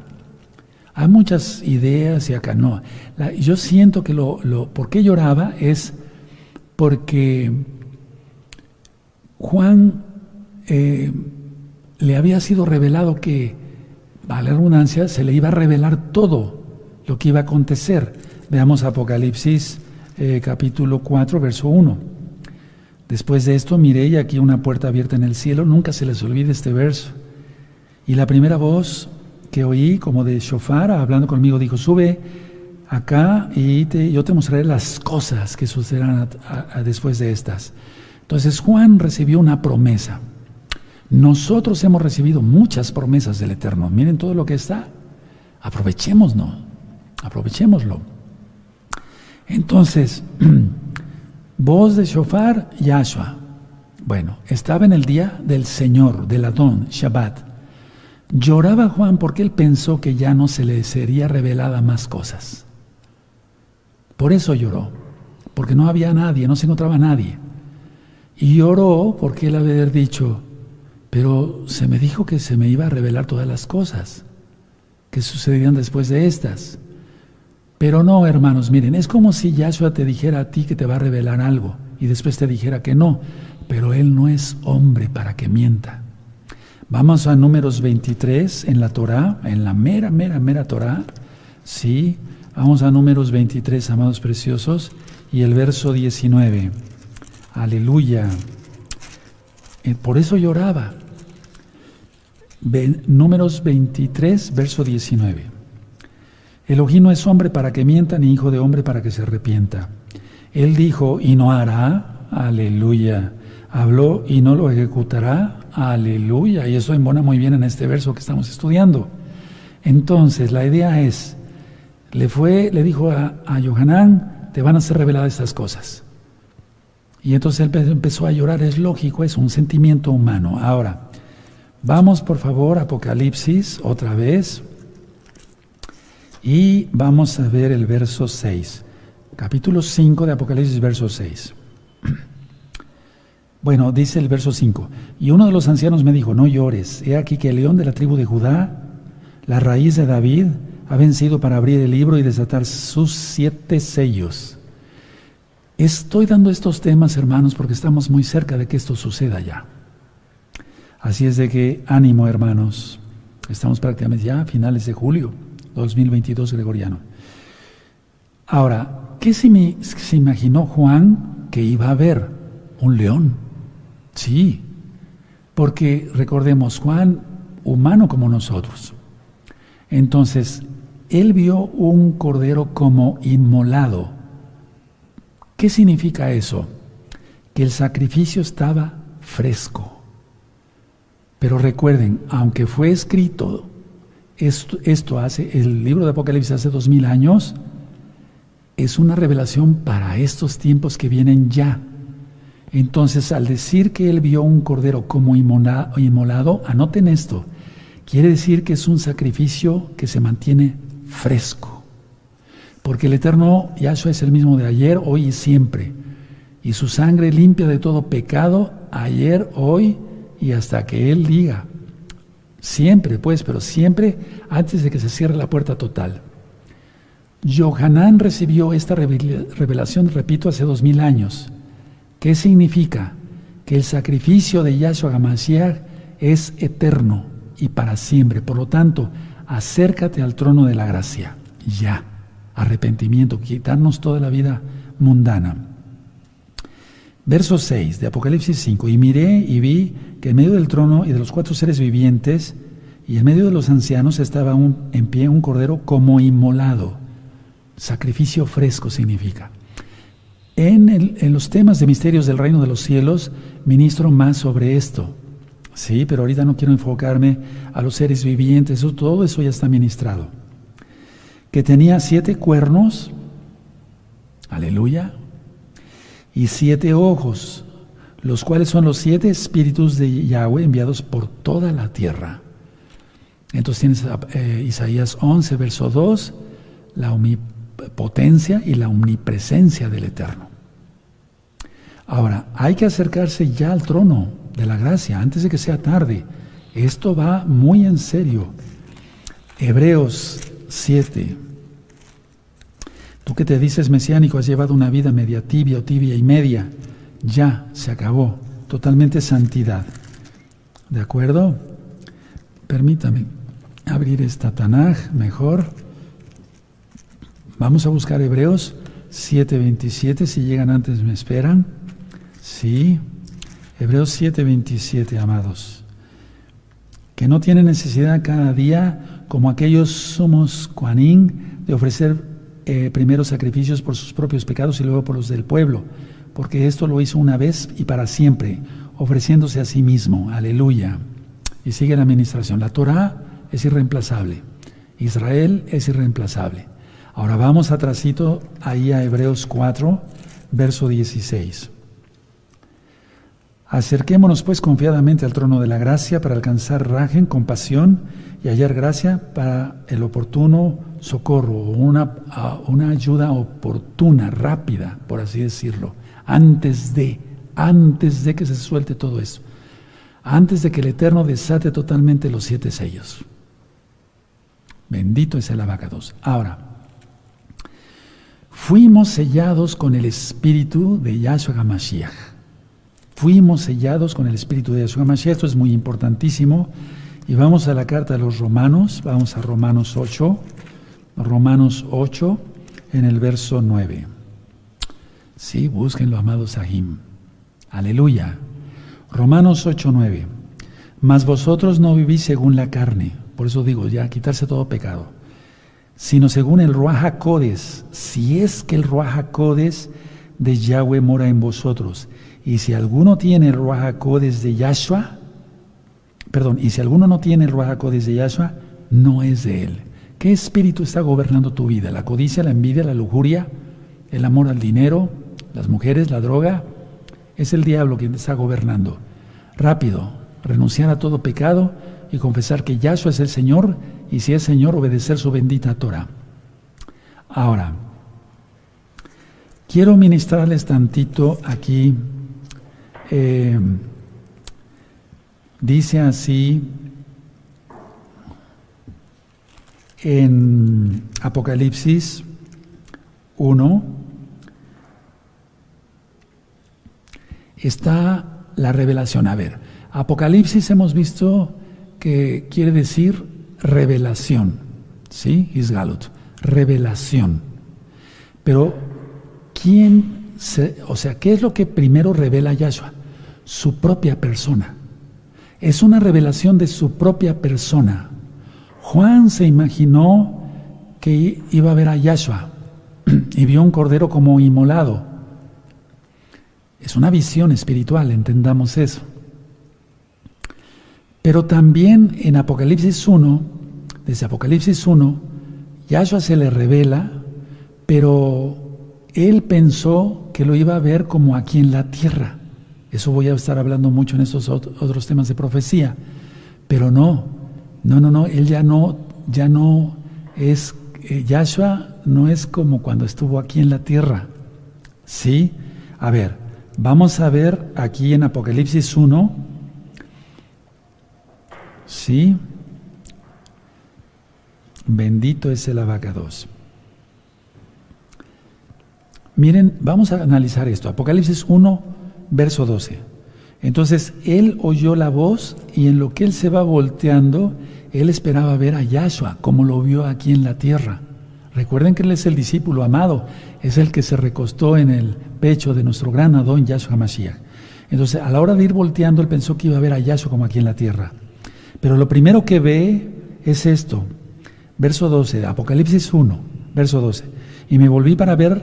Hay muchas ideas y acá no. yo siento que lo, lo, ¿por qué lloraba? Es porque Juan eh, le había sido revelado que, a la redundancia, se le iba a revelar todo lo que iba a acontecer. Veamos Apocalipsis eh, capítulo 4, verso 1. Después de esto miré y aquí una puerta abierta en el cielo, nunca se les olvide este verso. Y la primera voz que oí como de shofar hablando conmigo dijo, sube acá y yo te mostraré las cosas que sucederán después de estas. Entonces Juan recibió una promesa. Nosotros hemos recibido muchas promesas del Eterno. Miren todo lo que está. Aprovechémoslo. Aprovechémoslo. Entonces, voz de shofar, Yahshua. Bueno, estaba en el día del Señor, del Adón, Shabbat. Lloraba Juan porque él pensó que ya no se le sería revelada más cosas. Por eso lloró, porque no había nadie, no se encontraba nadie. Y lloró porque él había dicho, pero se me dijo que se me iba a revelar todas las cosas que sucederían después de estas. Pero no, hermanos, miren, es como si Yahshua te dijera a ti que te va a revelar algo y después te dijera que no, pero él no es hombre para que mienta. Vamos a números 23 en la Torá, en la mera, mera, mera Torá. Sí, vamos a números 23, amados preciosos, y el verso 19. Aleluya. Eh, por eso lloraba. números 23, verso 19. Elohim no es hombre para que mienta, ni hijo de hombre para que se arrepienta. Él dijo y no hará, aleluya. Habló y no lo ejecutará, Aleluya. Y eso embona muy bien en este verso que estamos estudiando. Entonces, la idea es, le fue, le dijo a, a Yohanan, te van a ser reveladas estas cosas. Y entonces él empezó a llorar, es lógico, es un sentimiento humano. Ahora, vamos por favor a Apocalipsis otra vez y vamos a ver el verso 6. Capítulo 5 de Apocalipsis, verso 6. Bueno, dice el verso 5, y uno de los ancianos me dijo, no llores, he aquí que el león de la tribu de Judá, la raíz de David, ha vencido para abrir el libro y desatar sus siete sellos. Estoy dando estos temas, hermanos, porque estamos muy cerca de que esto suceda ya. Así es de que ánimo, hermanos. Estamos prácticamente ya a finales de julio 2022 gregoriano. Ahora, ¿qué se, se imaginó Juan que iba a ver? Un león. Sí, porque recordemos, Juan, humano como nosotros. Entonces, él vio un cordero como inmolado ¿Qué significa eso? Que el sacrificio estaba fresco. Pero recuerden, aunque fue escrito, esto, hace, el libro de Apocalipsis hace dos mil años, es una revelación para estos tiempos que vienen ya. Entonces, al decir que él vio un cordero como inmolado, anoten esto, quiere decir que es un sacrificio que se mantiene fresco. Porque el Eterno Yahshua es el mismo de ayer, hoy y siempre. Y su sangre limpia de todo pecado ayer, hoy y hasta que Él diga. Siempre, pues, pero siempre antes de que se cierre la puerta total. Johanán recibió esta revelación, repito, hace dos mil años. ¿Qué significa? Que el sacrificio de Yahshua Hamashiach es eterno y para siempre. Por lo tanto, acércate al trono de la gracia. Ya arrepentimiento, quitarnos toda la vida mundana. Verso 6 de Apocalipsis 5. Y miré y vi que en medio del trono y de los cuatro seres vivientes y en medio de los ancianos estaba en pie un cordero como inmolado. Sacrificio fresco significa. En, los temas de misterios del reino de los cielos ministro más sobre esto. Sí, pero ahorita no quiero enfocarme a los seres vivientes, todo eso ya está ministrado que tenía siete cuernos, aleluya, y siete ojos, los cuales son los siete espíritus de Yahweh enviados por toda la tierra. Entonces tienes eh, Isaías 11, verso 2, la omnipotencia y la omnipresencia del Eterno. Ahora, hay que acercarse ya al trono de la gracia antes de que sea tarde. Esto va muy en serio. Hebreos 7. Tú que te dices mesiánico has llevado una vida media tibia o tibia y media. Ya se acabó. Totalmente santidad. ¿De acuerdo? Permítame abrir esta Tanaj mejor. Vamos a buscar Hebreos 7:27. Si llegan antes me esperan. Sí. Hebreos 7:27, amados. Que no tiene necesidad cada día como aquellos somos Kuanín, de ofrecer eh, primero sacrificios por sus propios pecados y luego por los del pueblo, porque esto lo hizo una vez y para siempre, ofreciéndose a sí mismo. Aleluya. Y sigue la administración. La Torah es irreemplazable. Israel es irreemplazable. Ahora vamos atrasito ahí a Hebreos 4, verso 16. Acerquémonos pues confiadamente al trono de la gracia para alcanzar rajen, compasión y hallar gracia para el oportuno socorro, una, una ayuda oportuna, rápida, por así decirlo, antes de, antes de que se suelte todo eso, antes de que el Eterno desate totalmente los siete sellos. Bendito es el abacados. Ahora, fuimos sellados con el espíritu de Yahshua HaMashiach. Fuimos sellados con el espíritu de Yahshua HaMashiach. Esto es muy importantísimo y vamos a la carta de los Romanos, vamos a Romanos 8, Romanos 8 en el verso 9. Sí, búsquenlo, amados Sahim. Aleluya. Romanos 8, 9. Mas vosotros no vivís según la carne, por eso digo, ya quitarse todo pecado, sino según el Ruaja Codes, si es que el Ruaja Codes de Yahweh mora en vosotros. Y si alguno tiene el Ruaja Codes de Yahshua, Perdón, y si alguno no tiene el Ruach de Yahshua, no es de él. ¿Qué espíritu está gobernando tu vida? ¿La codicia, la envidia, la lujuria, el amor al dinero, las mujeres, la droga? Es el diablo quien te está gobernando. Rápido, renunciar a todo pecado y confesar que Yahshua es el Señor y si es Señor, obedecer su bendita Torah. Ahora, quiero ministrarles tantito aquí. Eh, Dice así en Apocalipsis 1, está la revelación. A ver, Apocalipsis hemos visto que quiere decir revelación, ¿sí? Isgalut, revelación. Pero, ¿quién, se, o sea, qué es lo que primero revela Yahshua? Su propia persona. Es una revelación de su propia persona. Juan se imaginó que iba a ver a Yahshua y vio un cordero como inmolado. Es una visión espiritual, entendamos eso. Pero también en Apocalipsis 1, desde Apocalipsis 1, Yahshua se le revela, pero él pensó que lo iba a ver como aquí en la tierra. Eso voy a estar hablando mucho en estos otros temas de profecía. Pero no, no, no, no, él ya no, ya no es, eh, Yahshua no es como cuando estuvo aquí en la tierra. ¿Sí? A ver, vamos a ver aquí en Apocalipsis 1, ¿Sí? Bendito es el abacados. Miren, vamos a analizar esto. Apocalipsis 1, verso 12. Entonces, él oyó la voz y en lo que él se va volteando, él esperaba ver a Yahshua, como lo vio aquí en la tierra. Recuerden que él es el discípulo amado, es el que se recostó en el pecho de nuestro gran Adón Yahshua Mashiach. Entonces, a la hora de ir volteando, él pensó que iba a ver a Yahshua como aquí en la tierra. Pero lo primero que ve es esto, verso 12, Apocalipsis 1, verso 12. Y me volví para ver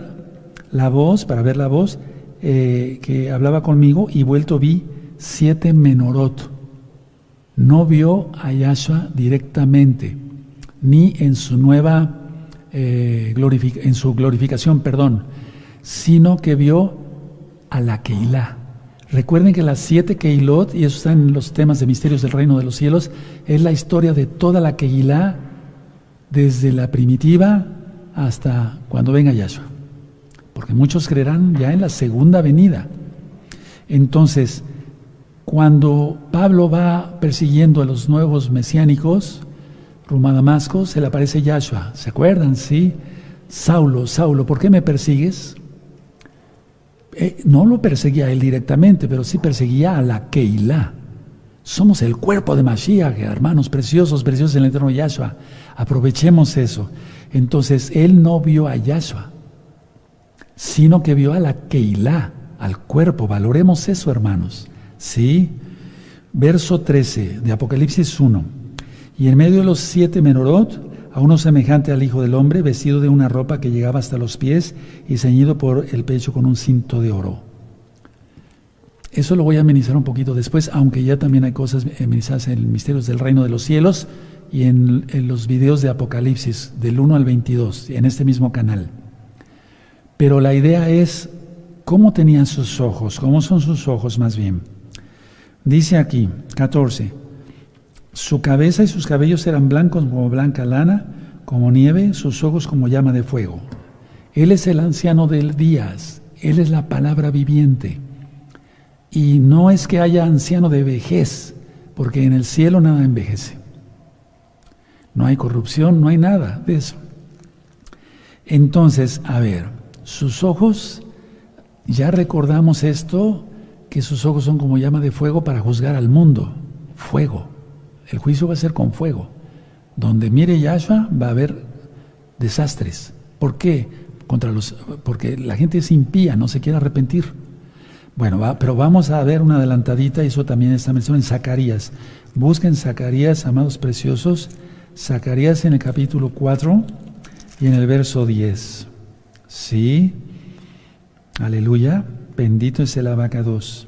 la voz, para ver la voz eh, que hablaba conmigo y vuelto vi siete menorot. No vio a Yahshua directamente, ni en su nueva eh, en su glorificación, perdón, sino que vio a la Keilah Recuerden que las siete Keilot, y eso está en los temas de misterios del reino de los cielos, es la historia de toda la Keilah, desde la primitiva hasta cuando venga Yahshua. Porque muchos creerán ya en la segunda venida. Entonces, cuando Pablo va persiguiendo a los nuevos mesiánicos, rumbo a Damasco, se le aparece Yahshua. ¿Se acuerdan? Sí. Saulo, Saulo, ¿por qué me persigues? Eh, no lo perseguía él directamente, pero sí perseguía a la Keilah. Somos el cuerpo de Mashiach, hermanos preciosos, preciosos en el eterno Yahshua. Aprovechemos eso. Entonces, él no vio a Yahshua, sino que vio a la Keilah, al cuerpo. Valoremos eso, hermanos. ¿Sí? Verso 13 de Apocalipsis 1. Y en medio de los siete menorot a uno semejante al Hijo del Hombre, vestido de una ropa que llegaba hasta los pies y ceñido por el pecho con un cinto de oro. Eso lo voy a amenizar un poquito después, aunque ya también hay cosas amenizadas en Misterios del Reino de los Cielos y en, en los videos de Apocalipsis, del 1 al 22, en este mismo canal. Pero la idea es cómo tenían sus ojos, cómo son sus ojos más bien. Dice aquí, 14. Su cabeza y sus cabellos eran blancos como blanca lana, como nieve, sus ojos como llama de fuego. Él es el anciano del días, Él es la palabra viviente. Y no es que haya anciano de vejez, porque en el cielo nada envejece. No hay corrupción, no hay nada de eso. Entonces, a ver, sus ojos, ya recordamos esto, que sus ojos son como llama de fuego para juzgar al mundo. Fuego. El juicio va a ser con fuego. Donde mire Yahshua va a haber desastres. ¿Por qué? Contra los, porque la gente es impía, no se quiere arrepentir. Bueno, pero vamos a ver una adelantadita, y eso también está mencionado en Zacarías. Busquen Zacarías, amados preciosos, Zacarías en el capítulo 4 y en el verso 10. Sí, aleluya, bendito es el abacados.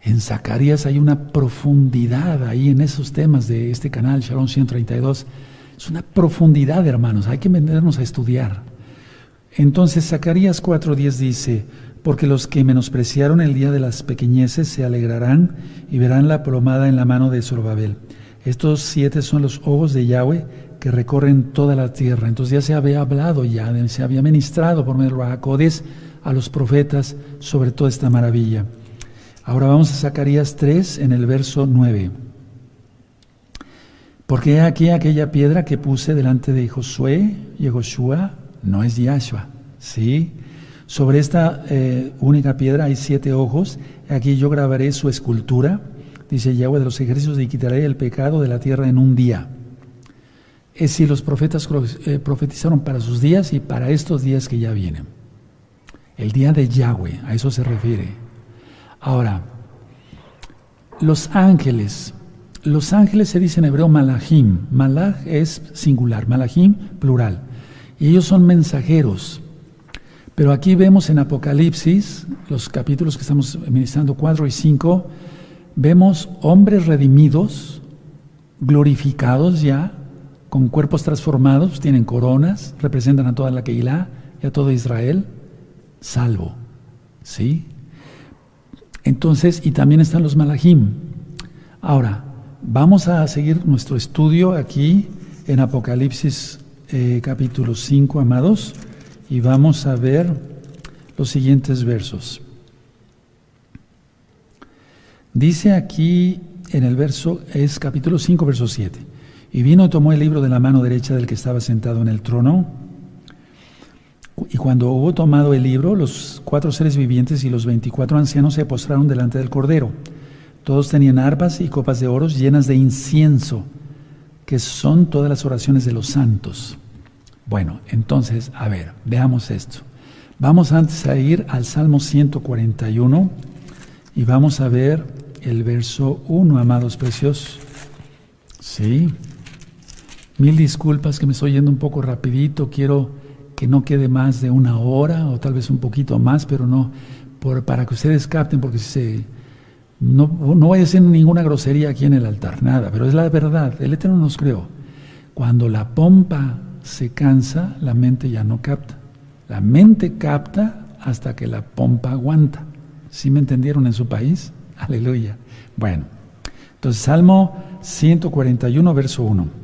En Zacarías hay una profundidad ahí en esos temas de este canal, Shalom 132. Es una profundidad, hermanos, hay que meternos a estudiar. Entonces Zacarías 4.10 dice, porque los que menospreciaron el día de las pequeñeces se alegrarán y verán la plomada en la mano de Zorobabel. Estos siete son los ojos de Yahweh que recorren toda la tierra. Entonces ya se había hablado, ya se había ministrado por medio de los a los profetas sobre toda esta maravilla. Ahora vamos a Zacarías 3 en el verso 9. Porque aquí aquella piedra que puse delante de Josué y Joshua no es Yahshua, ¿sí? Sobre esta eh, única piedra hay siete ojos. Aquí yo grabaré su escultura, dice Yahweh de los ejércitos, y quitaré el pecado de la tierra en un día. Es si los profetas eh, profetizaron para sus días y para estos días que ya vienen. El día de Yahweh, a eso se refiere. Ahora, los ángeles. Los ángeles se dice en hebreo malachim. Malach es singular, malachim plural. Y ellos son mensajeros. Pero aquí vemos en Apocalipsis, los capítulos que estamos ministrando, 4 y 5, vemos hombres redimidos, glorificados ya, con cuerpos transformados, tienen coronas, representan a toda la Keilah y a todo Israel, salvo. ¿Sí? Entonces, y también están los malachim. Ahora, vamos a seguir nuestro estudio aquí en Apocalipsis eh, capítulo 5, amados y vamos a ver los siguientes versos. Dice aquí en el verso, es capítulo 5, verso 7. Y vino tomó el libro de la mano derecha del que estaba sentado en el trono. Y cuando hubo tomado el libro, los cuatro seres vivientes y los veinticuatro ancianos se postraron delante del Cordero. Todos tenían arpas y copas de oro llenas de incienso, que son todas las oraciones de los santos. Bueno, entonces, a ver, veamos esto. Vamos antes a ir al Salmo 141 y vamos a ver el verso 1, amados preciosos. Sí. Mil disculpas que me estoy yendo un poco rapidito, quiero que no quede más de una hora o tal vez un poquito más, pero no, para que ustedes capten, porque si se, no, no voy a decir ninguna grosería aquí en el altar, nada, pero es la verdad, el Eterno nos creó. Cuando la pompa se cansa, la mente ya no capta. La mente capta hasta que la pompa aguanta. ¿Sí me entendieron en su país? Aleluya. Bueno, entonces Salmo 141, verso 1.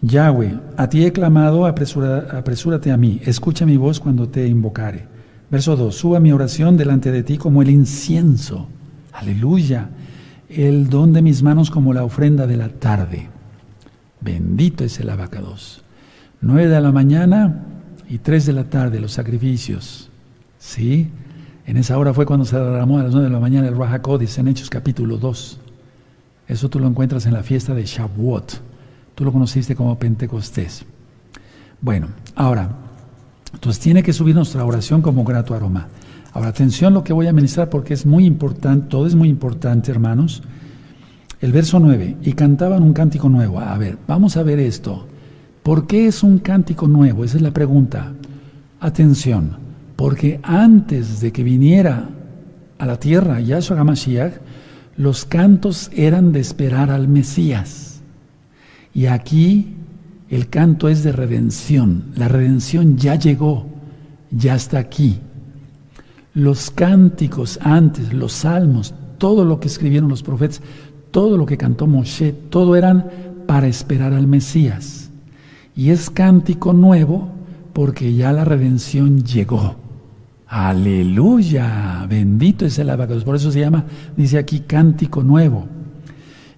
Yahweh, a ti he clamado, apresúrate a mí, escucha mi voz cuando te invocare. Verso 2, suba mi oración delante de ti como el incienso. Aleluya. El don de mis manos como la ofrenda de la tarde. Bendito es el abacados. 9 de la mañana y 3 de la tarde los sacrificios. ¿Sí? En esa hora fue cuando se derramó a las 9 de la mañana el Rahakodis en Hechos capítulo 2. Eso tú lo encuentras en la fiesta de Shavuot. Tú lo conociste como Pentecostés. Bueno, ahora, entonces tiene que subir nuestra oración como grato aroma. Ahora, atención lo que voy a ministrar porque es muy importante, todo es muy importante, hermanos. El verso 9, y cantaban un cántico nuevo. A ver, vamos a ver esto. ¿Por qué es un cántico nuevo? Esa es la pregunta. Atención, porque antes de que viniera a la tierra Yahshua HaMashiach, los cantos eran de esperar al Mesías. Y aquí el canto es de redención. La redención ya llegó, ya está aquí. Los cánticos antes, los salmos, todo lo que escribieron los profetas, todo lo que cantó Moshe, todo eran para esperar al Mesías. Y es cántico nuevo porque ya la redención llegó. Aleluya, bendito es el abacados. Por eso se llama, dice aquí, cántico nuevo.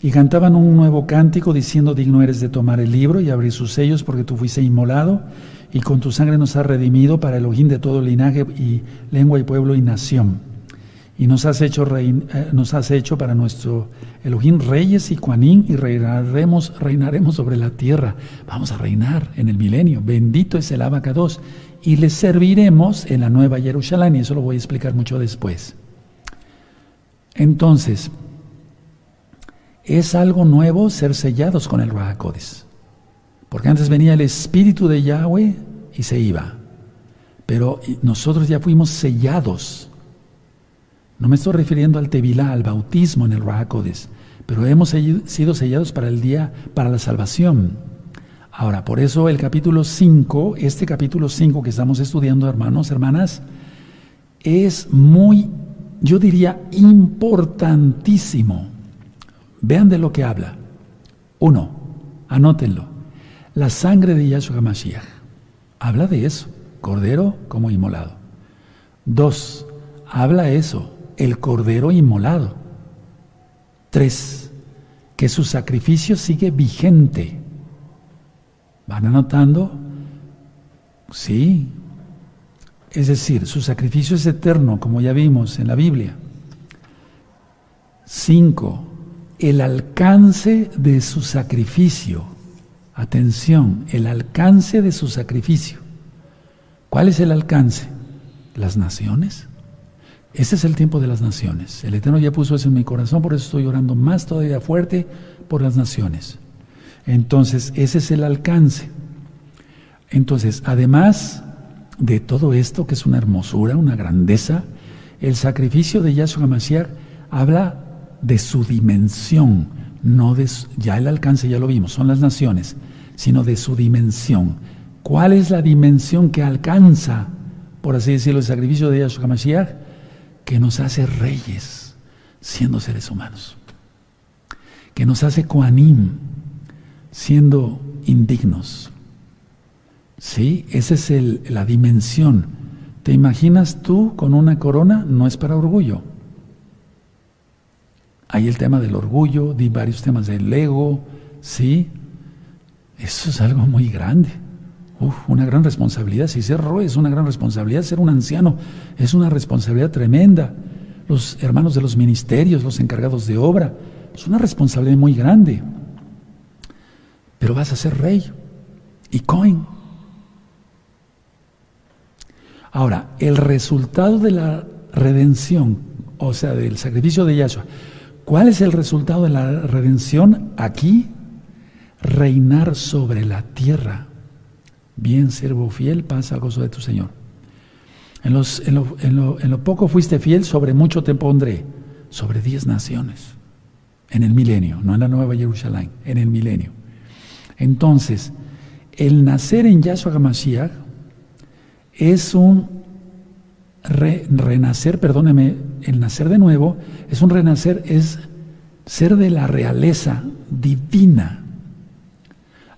Y cantaban un nuevo cántico diciendo, digno eres de tomar el libro y abrir sus sellos porque tú fuiste inmolado y con tu sangre nos has redimido para el ojín de todo linaje y lengua y pueblo y nación y nos has hecho, eh, nos has hecho para nuestro Elohim reyes y cuanín y reinaremos, reinaremos sobre la tierra. Vamos a reinar en el milenio. Bendito es el abacados. Y le serviremos en la nueva Jerusalén y eso lo voy a explicar mucho después. Entonces, es algo nuevo ser sellados con el Rahakodes. Porque antes venía el Espíritu de Yahweh y se iba. Pero nosotros ya fuimos sellados no me estoy refiriendo al Tevilá, al bautismo en el Rahakodes, pero hemos sido sellados para el día, para la salvación. Ahora, por eso el capítulo 5, este capítulo 5 que estamos estudiando, hermanos, hermanas, es muy, yo diría, importantísimo. Vean de lo que habla. Uno, anótenlo. La sangre de Yahshua HaMashiach. Habla de eso, cordero como inmolado. Dos, habla eso, el cordero inmolado. Tres, que su sacrificio sigue vigente. ¿Van anotando? Sí. Es decir, su sacrificio es eterno, como ya vimos en la Biblia. Cinco, el alcance de su sacrificio. Atención, el alcance de su sacrificio. ¿Cuál es el alcance? Las naciones. Ese es el tiempo de las naciones. El Eterno ya puso eso en mi corazón, por eso estoy orando más todavía fuerte por las naciones. Entonces, ese es el alcance. Entonces, además de todo esto, que es una hermosura, una grandeza, el sacrificio de Yahshua Mashiach habla de su dimensión, no de ya el alcance ya lo vimos, son las naciones, sino de su dimensión. ¿Cuál es la dimensión que alcanza, por así decirlo, el sacrificio de Yahshua Mashiach? Que nos hace reyes, siendo seres humanos. Que nos hace Koanim, siendo indignos. ¿Sí? Esa es la dimensión. ¿Te imaginas tú con una corona? No es para orgullo. Hay el tema del orgullo, di varios temas del ego, ¿sí? Eso es algo muy grande. Uf, una gran responsabilidad. Si ser roe es una gran responsabilidad, ser un anciano es una responsabilidad tremenda. Los hermanos de los ministerios, los encargados de obra, es una responsabilidad muy grande. Pero vas a ser rey y coin. Ahora, el resultado de la redención, o sea, del sacrificio de Yahshua, ¿cuál es el resultado de la redención aquí? Reinar sobre la tierra. Bien, siervo fiel, pasa al gozo de tu Señor. En, lo, en lo poco fuiste fiel, sobre mucho te pondré, sobre diez naciones, en el milenio, no en la Nueva Jerusalén, en el milenio. Entonces, el nacer en Yahshua HaMashiach es un renacer, perdóneme, el nacer de nuevo, es un renacer, es ser de la realeza divina.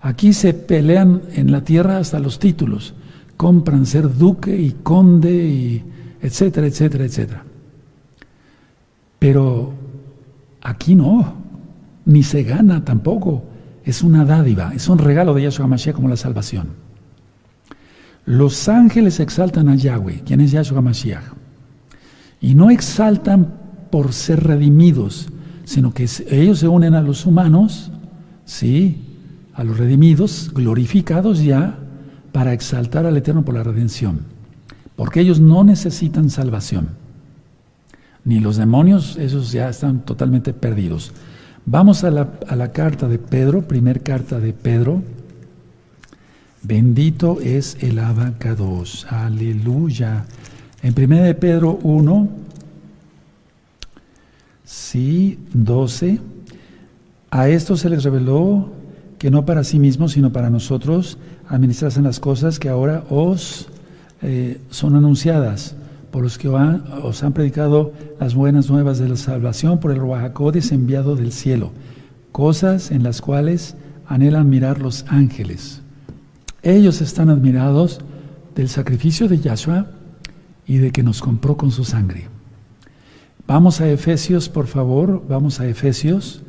Aquí se pelean en la tierra hasta los títulos, compran ser duque y conde y etcétera, etcétera, etcétera. Pero aquí no, ni se gana tampoco, es una dádiva, es un regalo de Yahshua Mashiach como la salvación. Los ángeles exaltan a Yahweh, quien es Yahshua Mashiach. Y no exaltan por ser redimidos, sino que ellos se unen a los humanos, sí, a los redimidos, glorificados ya, para exaltar al Eterno por la redención. Porque ellos no necesitan salvación. Ni los demonios, esos ya están totalmente perdidos. Vamos a la, a la carta de Pedro, primer carta de Pedro, Bendito es el abacados. Aleluya. En 1 de Pedro 1, sí, 12. A esto se les reveló que no para sí mismos, sino para nosotros, administrasen las cosas que ahora os eh, son anunciadas, por los que os han predicado las buenas nuevas de la salvación por el Ruajacodes enviado del cielo, cosas en las cuales anhelan mirar los ángeles. Ellos están admirados del sacrificio de Yahshua y de que nos compró con su sangre. Vamos a Efesios, por favor, vamos a Efesios,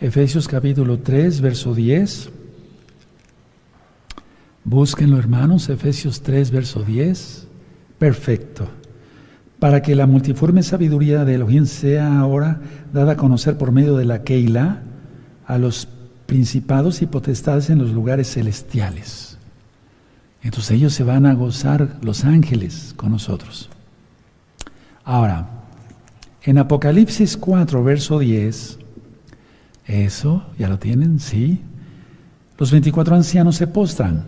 Efesios capítulo 3, verso 10. Búsquenlo, hermanos, Efesios 3, verso 10. Perfecto. Para que la multiforme sabiduría de Elohim sea ahora dada a conocer por medio de la Keila a los principados y potestades en los lugares celestiales entonces ellos se van a gozar, los ángeles, con nosotros. Ahora, en Apocalipsis 4, verso 10, eso, ¿ya lo tienen? Sí. Los 24 ancianos se postran.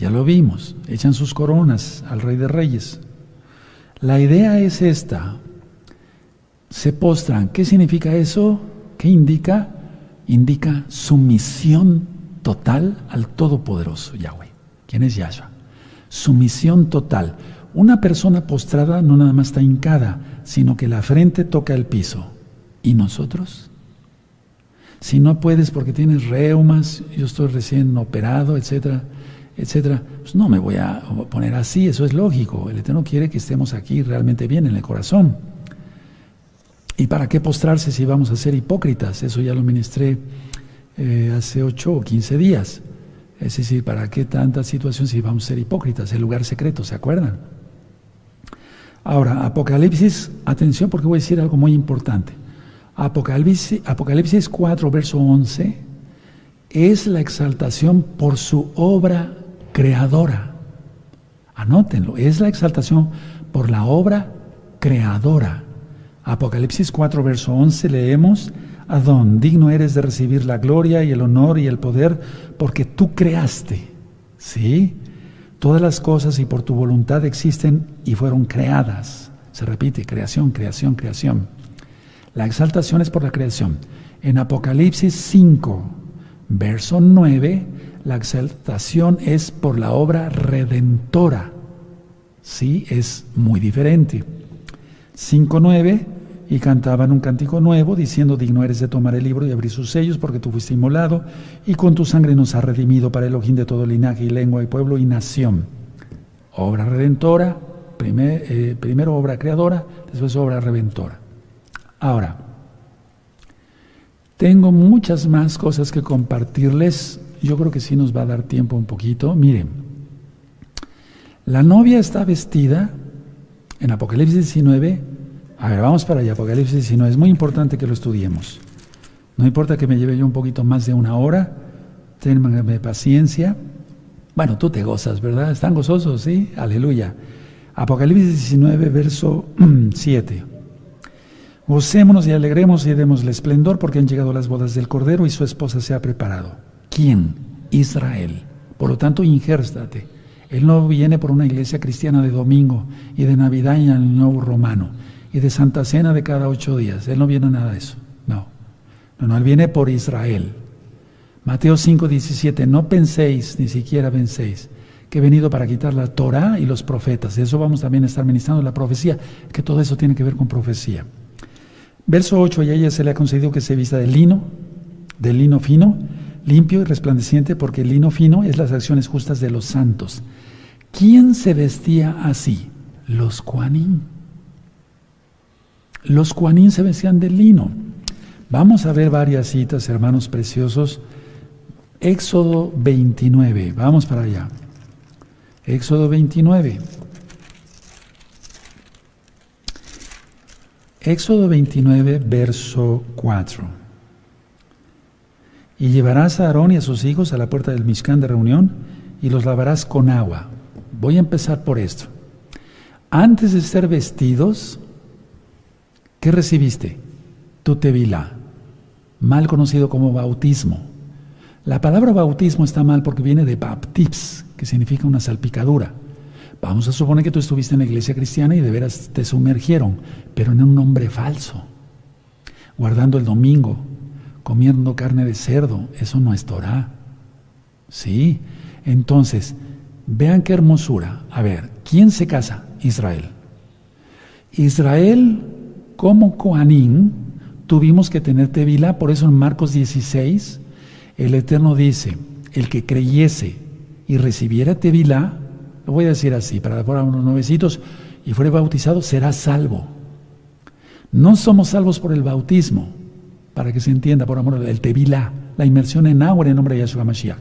Ya lo vimos, echan sus coronas al Rey de Reyes. La idea es esta. Se postran. ¿Qué significa eso? ¿Qué indica? Indica sumisión total al Todopoderoso Yahweh. ¿Quién es Yahshua? Sumisión total. Una persona postrada no nada más está hincada, sino que la frente toca el piso. ¿Y nosotros? Si no puedes porque tienes reumas, yo estoy recién operado, etcétera, etcétera, pues no me voy a poner así, eso es lógico. El Eterno quiere que estemos aquí realmente bien en el corazón. ¿Y para qué postrarse si vamos a ser hipócritas? Eso ya lo ministré eh, hace ocho o quince días. Es decir, ¿para qué tanta situación si vamos a ser hipócritas? El lugar secreto, ¿se acuerdan? Ahora, Apocalipsis, atención porque voy a decir algo muy importante. Apocalipsis, Apocalipsis 4, verso 11, es la exaltación por su obra creadora. Anótenlo, es la exaltación por la obra creadora. Apocalipsis 4, verso 11 leemos, Adón, digno eres de recibir la gloria y el honor y el poder porque tú creaste. ¿Sí? Todas las cosas y por tu voluntad existen y fueron creadas. Se repite, creación, creación, creación. La exaltación es por la creación. En Apocalipsis 5, verso 9, la exaltación es por la obra redentora. Sí, es muy diferente. 5.9 y cantaban un cántico nuevo diciendo, digno eres de tomar el libro y abrir sus sellos porque tú fuiste inmolado y con tu sangre nos has redimido para el ojín de todo linaje y lengua y pueblo y nación. Obra redentora, eh, primero obra creadora, después obra redentora. Ahora, tengo muchas más cosas que compartirles. Yo creo que sí nos va a dar tiempo un poquito. Miren, la novia está vestida en Apocalipsis 19. A ver, vamos para allá, Apocalipsis 19. Es muy importante que lo estudiemos. No importa que me lleve yo un poquito más de una hora. Ténganme paciencia. Bueno, tú te gozas, ¿verdad? Están gozosos, ¿sí? Aleluya. Apocalipsis 19, verso 7. Gocémonos y alegremos y démosle esplendor porque han llegado las bodas del Cordero y su esposa se ha preparado. ¿Quién? Israel. Por lo tanto, ingérstate. Él no viene por una iglesia cristiana de domingo y de Navidad y Año Nuevo Romano y de Santa Cena de cada ocho días. Él no viene nada de eso. No. No, no, Él viene por Israel. Mateo 5, 17. No penséis, ni siquiera penséis, que he venido para quitar la Torah y los profetas. De eso vamos también a estar ministrando la profecía, que todo eso tiene que ver con profecía. Verso 8, y a ella se le ha concedido que se vista de lino, de lino fino, limpio y resplandeciente, porque el lino fino es las acciones justas de los santos. ¿Quién se vestía así? Los cuanín. Los cuanín se vestían de lino. Vamos a ver varias citas, hermanos preciosos. Éxodo 29, vamos para allá. Éxodo 29. Éxodo 29, verso 4. Y llevarás a Aarón y a sus hijos a la puerta del Mishkan de reunión y los lavarás con agua. Voy a empezar por esto. Antes de ser vestidos, ¿qué recibiste? Tu tevilá, mal conocido como bautismo. La palabra bautismo está mal porque viene de baptips, que significa una salpicadura. Vamos a suponer que tú estuviste en la iglesia cristiana y de veras te sumergieron, pero en un nombre falso, guardando el domingo, comiendo carne de cerdo, eso no es Torah. Sí, entonces, vean qué hermosura. A ver, ¿quién se casa? Israel. Israel, como Coanín, tuvimos que tener Tevilá, por eso en Marcos 16, el Eterno dice, el que creyese y recibiera Tevilá, lo voy a decir así, para dar unos nuevecitos, y fuere bautizado, será salvo. No somos salvos por el bautismo, para que se entienda, por amor del Tevilá, la inmersión en agua en nombre de Yahshua Mashiach.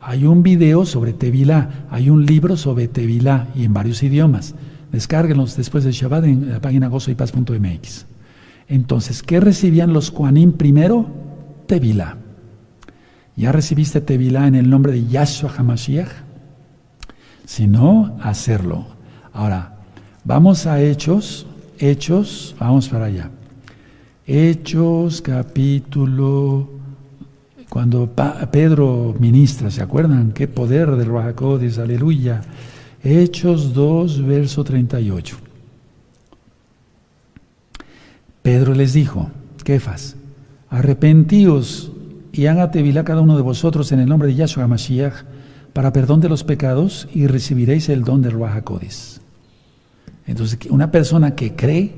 Hay un video sobre Tevilá, hay un libro sobre Tevilá y en varios idiomas. Descárguenlos después del Shabbat en la página gozoypaz.mx. Entonces, ¿qué recibían los Kuanim primero? Tevilá. ¿Ya recibiste Tevilá en el nombre de Yahshua HaMashiach? sino hacerlo. Ahora, vamos a Hechos, Hechos, vamos para allá. Hechos capítulo, cuando Pedro ministra, ¿se acuerdan? Qué poder del Rahakodis, aleluya. Hechos 2, verso 38. Pedro les dijo, Kefas, arrepentíos y hágate vilá cada uno de vosotros en el nombre de Yahshua Mashiach para perdón de los pecados y recibiréis el don del Ruach Entonces, una persona que cree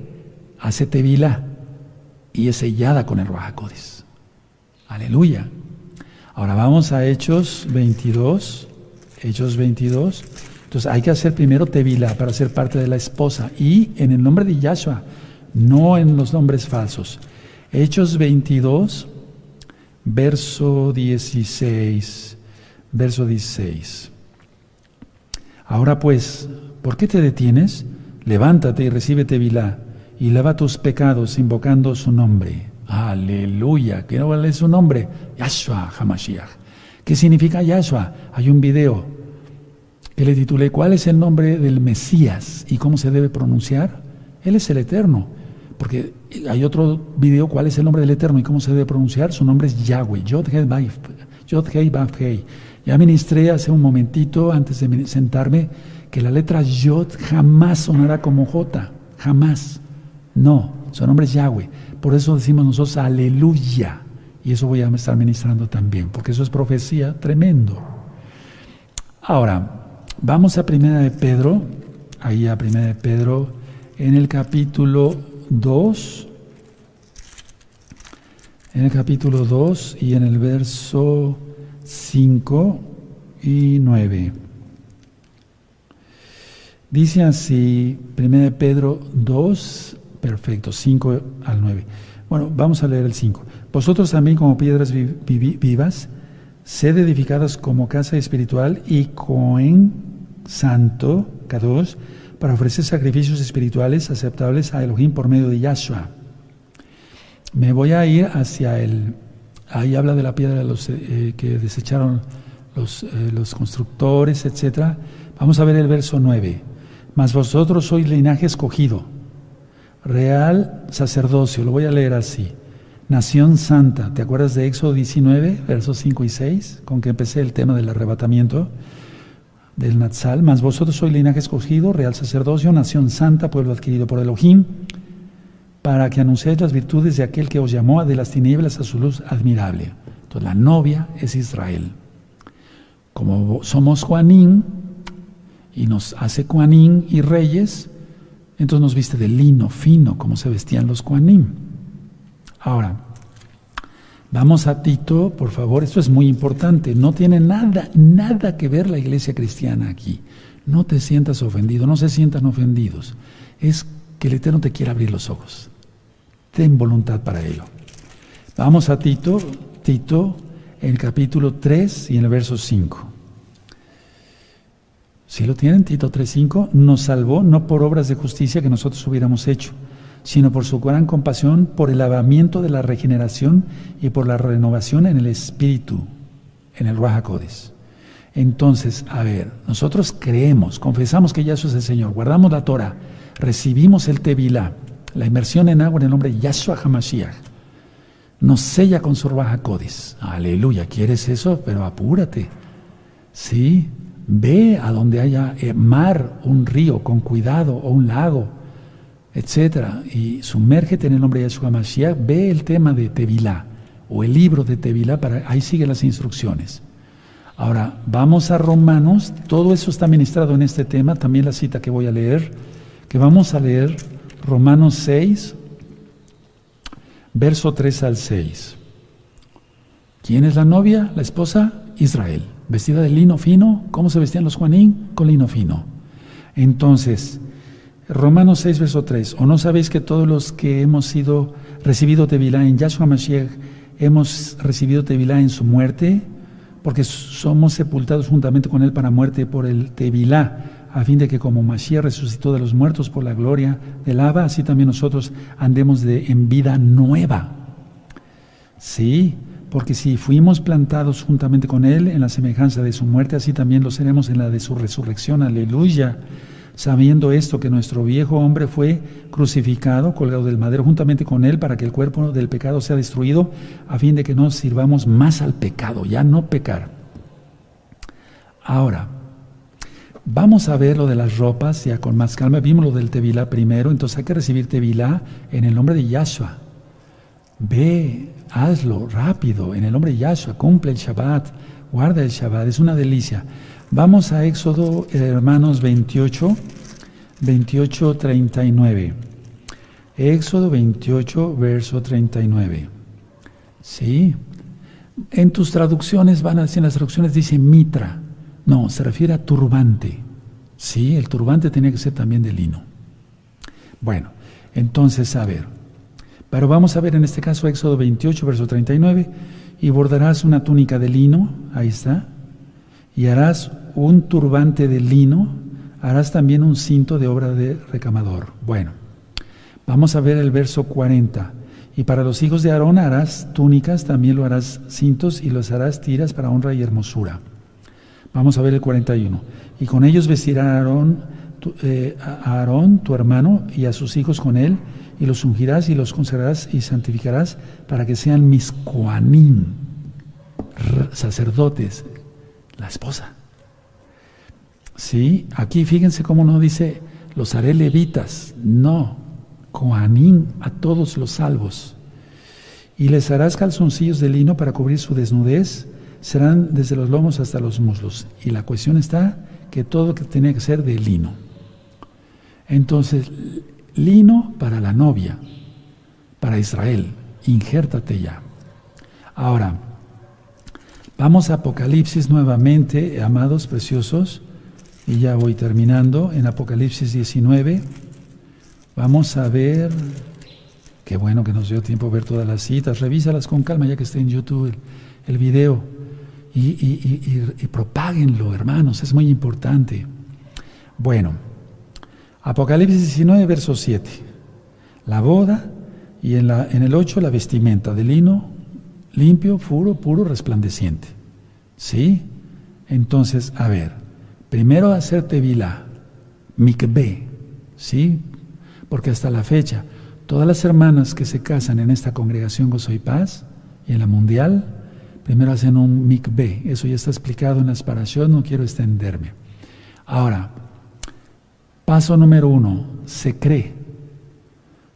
hace tevila y es sellada con el Ruach Aleluya. Ahora vamos a Hechos 22. Hechos 22. Entonces hay que hacer primero tevila para ser parte de la esposa y en el nombre de Yahshua, no en los nombres falsos. Hechos 22, verso 16. verso 16. Ahora pues, ¿por qué te detienes? Levántate y recíbete Vilá y lava tus pecados invocando su nombre. Aleluya. ¿Qué es su nombre? Yahshua Hamashiach. ¿Qué significa Yahshua? Hay un video que le titulé ¿Cuál es el nombre del Mesías y cómo se debe pronunciar? Él es el Eterno. Porque hay otro video, ¿cuál es el nombre del Eterno y cómo se debe pronunciar? Su nombre es Yahweh, Yod Hei Baf Hei. Ya ministré hace un momentito, antes de sentarme, que la letra Yod jamás sonará como J, jamás. No, su nombre es Yahweh. Por eso decimos nosotros aleluya. Y eso voy a estar ministrando también, porque eso es profecía tremendo. Ahora, vamos a Primera de Pedro, ahí a Primera de Pedro, en el capítulo 2, en el capítulo 2 y en el verso 5 y 9. Dice así, 1 Pedro 2, perfecto, 5 al 9. Bueno, vamos a leer el 5. Vosotros también como piedras vivas, sed edificadas como casa espiritual y cohen santo, Kadosh, para ofrecer sacrificios espirituales aceptables a Elohim por medio de Yahshua. Me voy a ir hacia el Ahí habla de la piedra de los, eh, que desecharon los, eh, los constructores, etc. Vamos a ver el verso 9. Mas vosotros sois linaje escogido, real sacerdocio, lo voy a leer así. Nación santa, ¿te acuerdas de Éxodo 19, versos 5 y 6, con que empecé el tema del arrebatamiento del Natsal? Mas vosotros sois linaje escogido, real sacerdocio, nación santa, pueblo adquirido por Elohim para que anunciéis las virtudes de aquel que os llamó de las tinieblas a su luz admirable. Entonces la novia es Israel. Como somos Juanín y nos hace Juanín y reyes, entonces nos viste de lino fino, como se vestían los Juanín. Ahora, vamos a Tito, por favor, esto es muy importante, no tiene nada, nada que ver la iglesia cristiana aquí. No te sientas ofendido, no se sientan ofendidos. Es que el Eterno te quiere abrir los ojos. Ten voluntad para ello. Vamos a Tito, Tito, en el capítulo 3 y en el verso 5. Si lo tienen, Tito 3.5, nos salvó no por obras de justicia que nosotros hubiéramos hecho, sino por su gran compasión, por el lavamiento de la regeneración y por la renovación en el espíritu, en el Rahakodes. Entonces, a ver, nosotros creemos, confesamos que Yahshua es el Señor, guardamos la Torah, recibimos el Tevilá, la inmersión en agua en el nombre de Yahshua HaMashiach nos sella con su codis. Aleluya, ¿quieres eso? Pero apúrate. Sí, ve a donde haya eh, mar, un río con cuidado o un lago, etcétera, y sumérgete en el nombre de Yahshua HaMashiach. Ve el tema de Tevilá o el libro de Tevilá, para, ahí sigue las instrucciones. Ahora, vamos a Romanos, todo eso está ministrado en este tema, también la cita que voy a leer, que vamos a leer Romanos 6, verso 3 al 6. ¿Quién es la novia? La esposa, Israel. Vestida de lino fino. ¿Cómo se vestían los Juanín? Con lino fino. Entonces, Romanos 6, verso 3. ¿O no sabéis que todos los que hemos sido recibido Tevilá en Yahshua Mashiach, hemos recibido Tevilá en su muerte? Porque somos sepultados juntamente con él para muerte por el Tevilá a fin de que como Mashiach resucitó de los muertos por la gloria del Abba, así también nosotros andemos de, en vida nueva. Sí, porque si fuimos plantados juntamente con Él en la semejanza de su muerte, así también lo seremos en la de su resurrección. Aleluya. Sabiendo esto, que nuestro viejo hombre fue crucificado, colgado del madero juntamente con Él, para que el cuerpo del pecado sea destruido, a fin de que no sirvamos más al pecado, ya no pecar. Ahora, Vamos a ver lo de las ropas ya con más calma. Vimos lo del Tevilá primero, entonces hay que recibir Tevilá en el nombre de Yahshua. Ve, hazlo rápido, en el nombre de Yahshua, cumple el Shabbat, guarda el Shabbat, es una delicia. Vamos a Éxodo, hermanos 28, 28, 39. Éxodo 28, verso 39. ¿Sí? En tus traducciones van a decir, en las traducciones dice mitra. No, se refiere a turbante. Sí, el turbante tenía que ser también de lino. Bueno, entonces, a ver. Pero vamos a ver en este caso Éxodo 28, verso 39. Y bordarás una túnica de lino, ahí está. y harás un turbante de lino, harás también un cinto de obra de recamador. Bueno, vamos a ver el verso 40. Y para los hijos de Aarón harás túnicas, también lo harás cintos y los harás tiras para honra y hermosura. Vamos a ver el 41. Y con ellos vestirá Aarón, eh, a Aarón, tu hermano, y a sus hijos con él, y los ungirás y los consagrarás y santificarás para que sean mis coanim, sacerdotes, la esposa. Sí, aquí fíjense cómo no dice los haré levitas, no, coanim a todos los salvos. Y les harás calzoncillos de lino para cubrir su desnudez, serán desde los lomos hasta los muslos. Y la cuestión está que todo tiene que ser de lino. Entonces, lino para la novia, para Israel, injértate ya. Ahora, vamos a Apocalipsis nuevamente, amados preciosos, y ya voy terminando en Apocalipsis 19. Vamos a ver, qué bueno que nos dio tiempo ver todas las citas, revísalas con calma ya que está en YouTube el, video y, y, y propáguenlo, hermanos, es muy importante. Bueno, Apocalipsis 19, verso 7. La boda y en, la, en el 8 la vestimenta de lino limpio, puro, puro, resplandeciente. ¿Sí? Entonces, a ver, primero hacerte vila, mikbe, ¿sí? Porque hasta la fecha, todas las hermanas que se casan en esta congregación Gozo y Paz y en la mundial, primero hacen un mikbe. Eso ya está explicado en la separación, no quiero extenderme. Ahora, Paso número uno, se cree,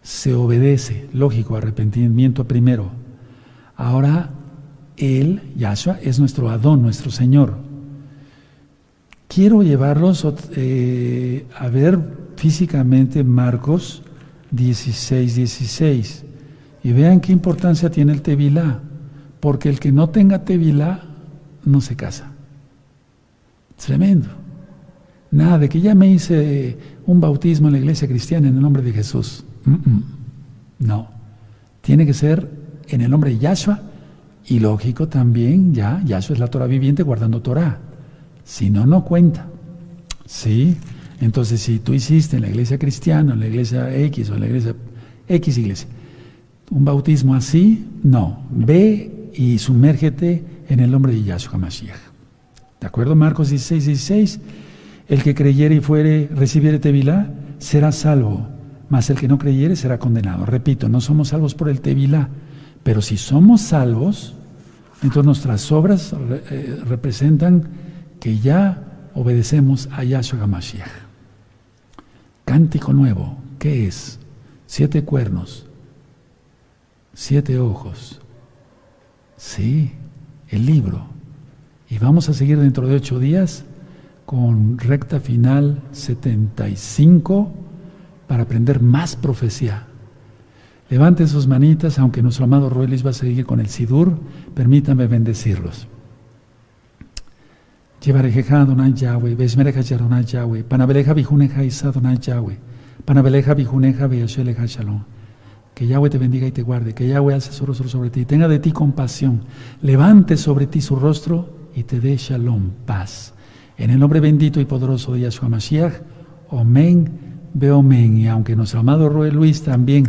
se obedece, lógico, arrepentimiento primero. Ahora Él, Yahshua, es nuestro Adón, nuestro Señor. Quiero llevarlos eh, a ver físicamente Marcos 16, 16 y vean qué importancia tiene el Tevilá, porque el que no tenga Tevilá no se casa. Tremendo. Nada de que ya me hice un bautismo en la iglesia cristiana en el nombre de Jesús. No. Tiene que ser en el nombre de Yahshua y lógico también, ya, Yahshua es la Torah viviente guardando Torah. Si no, no cuenta. ¿Sí? Entonces, si tú hiciste en la iglesia cristiana, en la iglesia X o en la iglesia X iglesia, un bautismo así, no. Ve y sumérgete en el nombre de Yahshua Mashiach. ¿De acuerdo? Marcos 16, 16. El que creyere y fuere, recibiere tevilá, será salvo, mas el que no creyere será condenado. Repito, no somos salvos por el tevilá, pero si somos salvos, entonces nuestras obras eh, representan que ya obedecemos a Yahshua HaMashiach. Cántico nuevo, ¿qué es? Siete cuernos, siete ojos. Sí, el libro. Y vamos a seguir dentro de ocho días con recta final 75 para aprender más profecía. Levanten sus manitas, aunque nuestro amado Ruelis va a seguir con el Sidur, permítame bendecirlos. Adonai Yahweh, Besmereja Yaronai Yahweh, Panabeleja Bijuneja Isa Adonai Yahweh, Panabeleja Bijuneja Shalom. Que Yahweh te bendiga y te guarde, que Yahweh alce su rostro sobre ti, tenga de ti compasión, levante sobre ti su rostro y te dé Shalom, paz. En el nombre bendito y poderoso de Yahshua Mashiach, Omen, Beomen. Y aunque nuestro amado Roel Luis también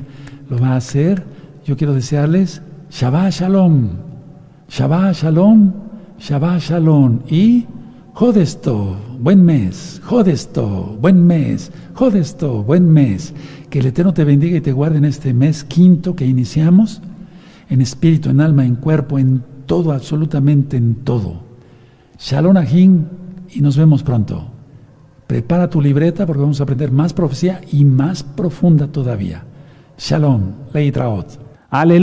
lo va a hacer, yo quiero desearles Shabbat Shalom, Shabbat Shalom, Shabbat Shalom y Jodesto, buen mes, Jodesto, buen mes, Jodesto, buen mes. Que el Eterno te bendiga y te guarde en este mes quinto que iniciamos, en espíritu, en alma, en cuerpo, en todo, absolutamente en todo. Shalom Ahim y nos vemos pronto. Prepara tu libreta porque vamos a aprender más profecía y más profunda todavía. Shalom, Leitraot. Aleluya.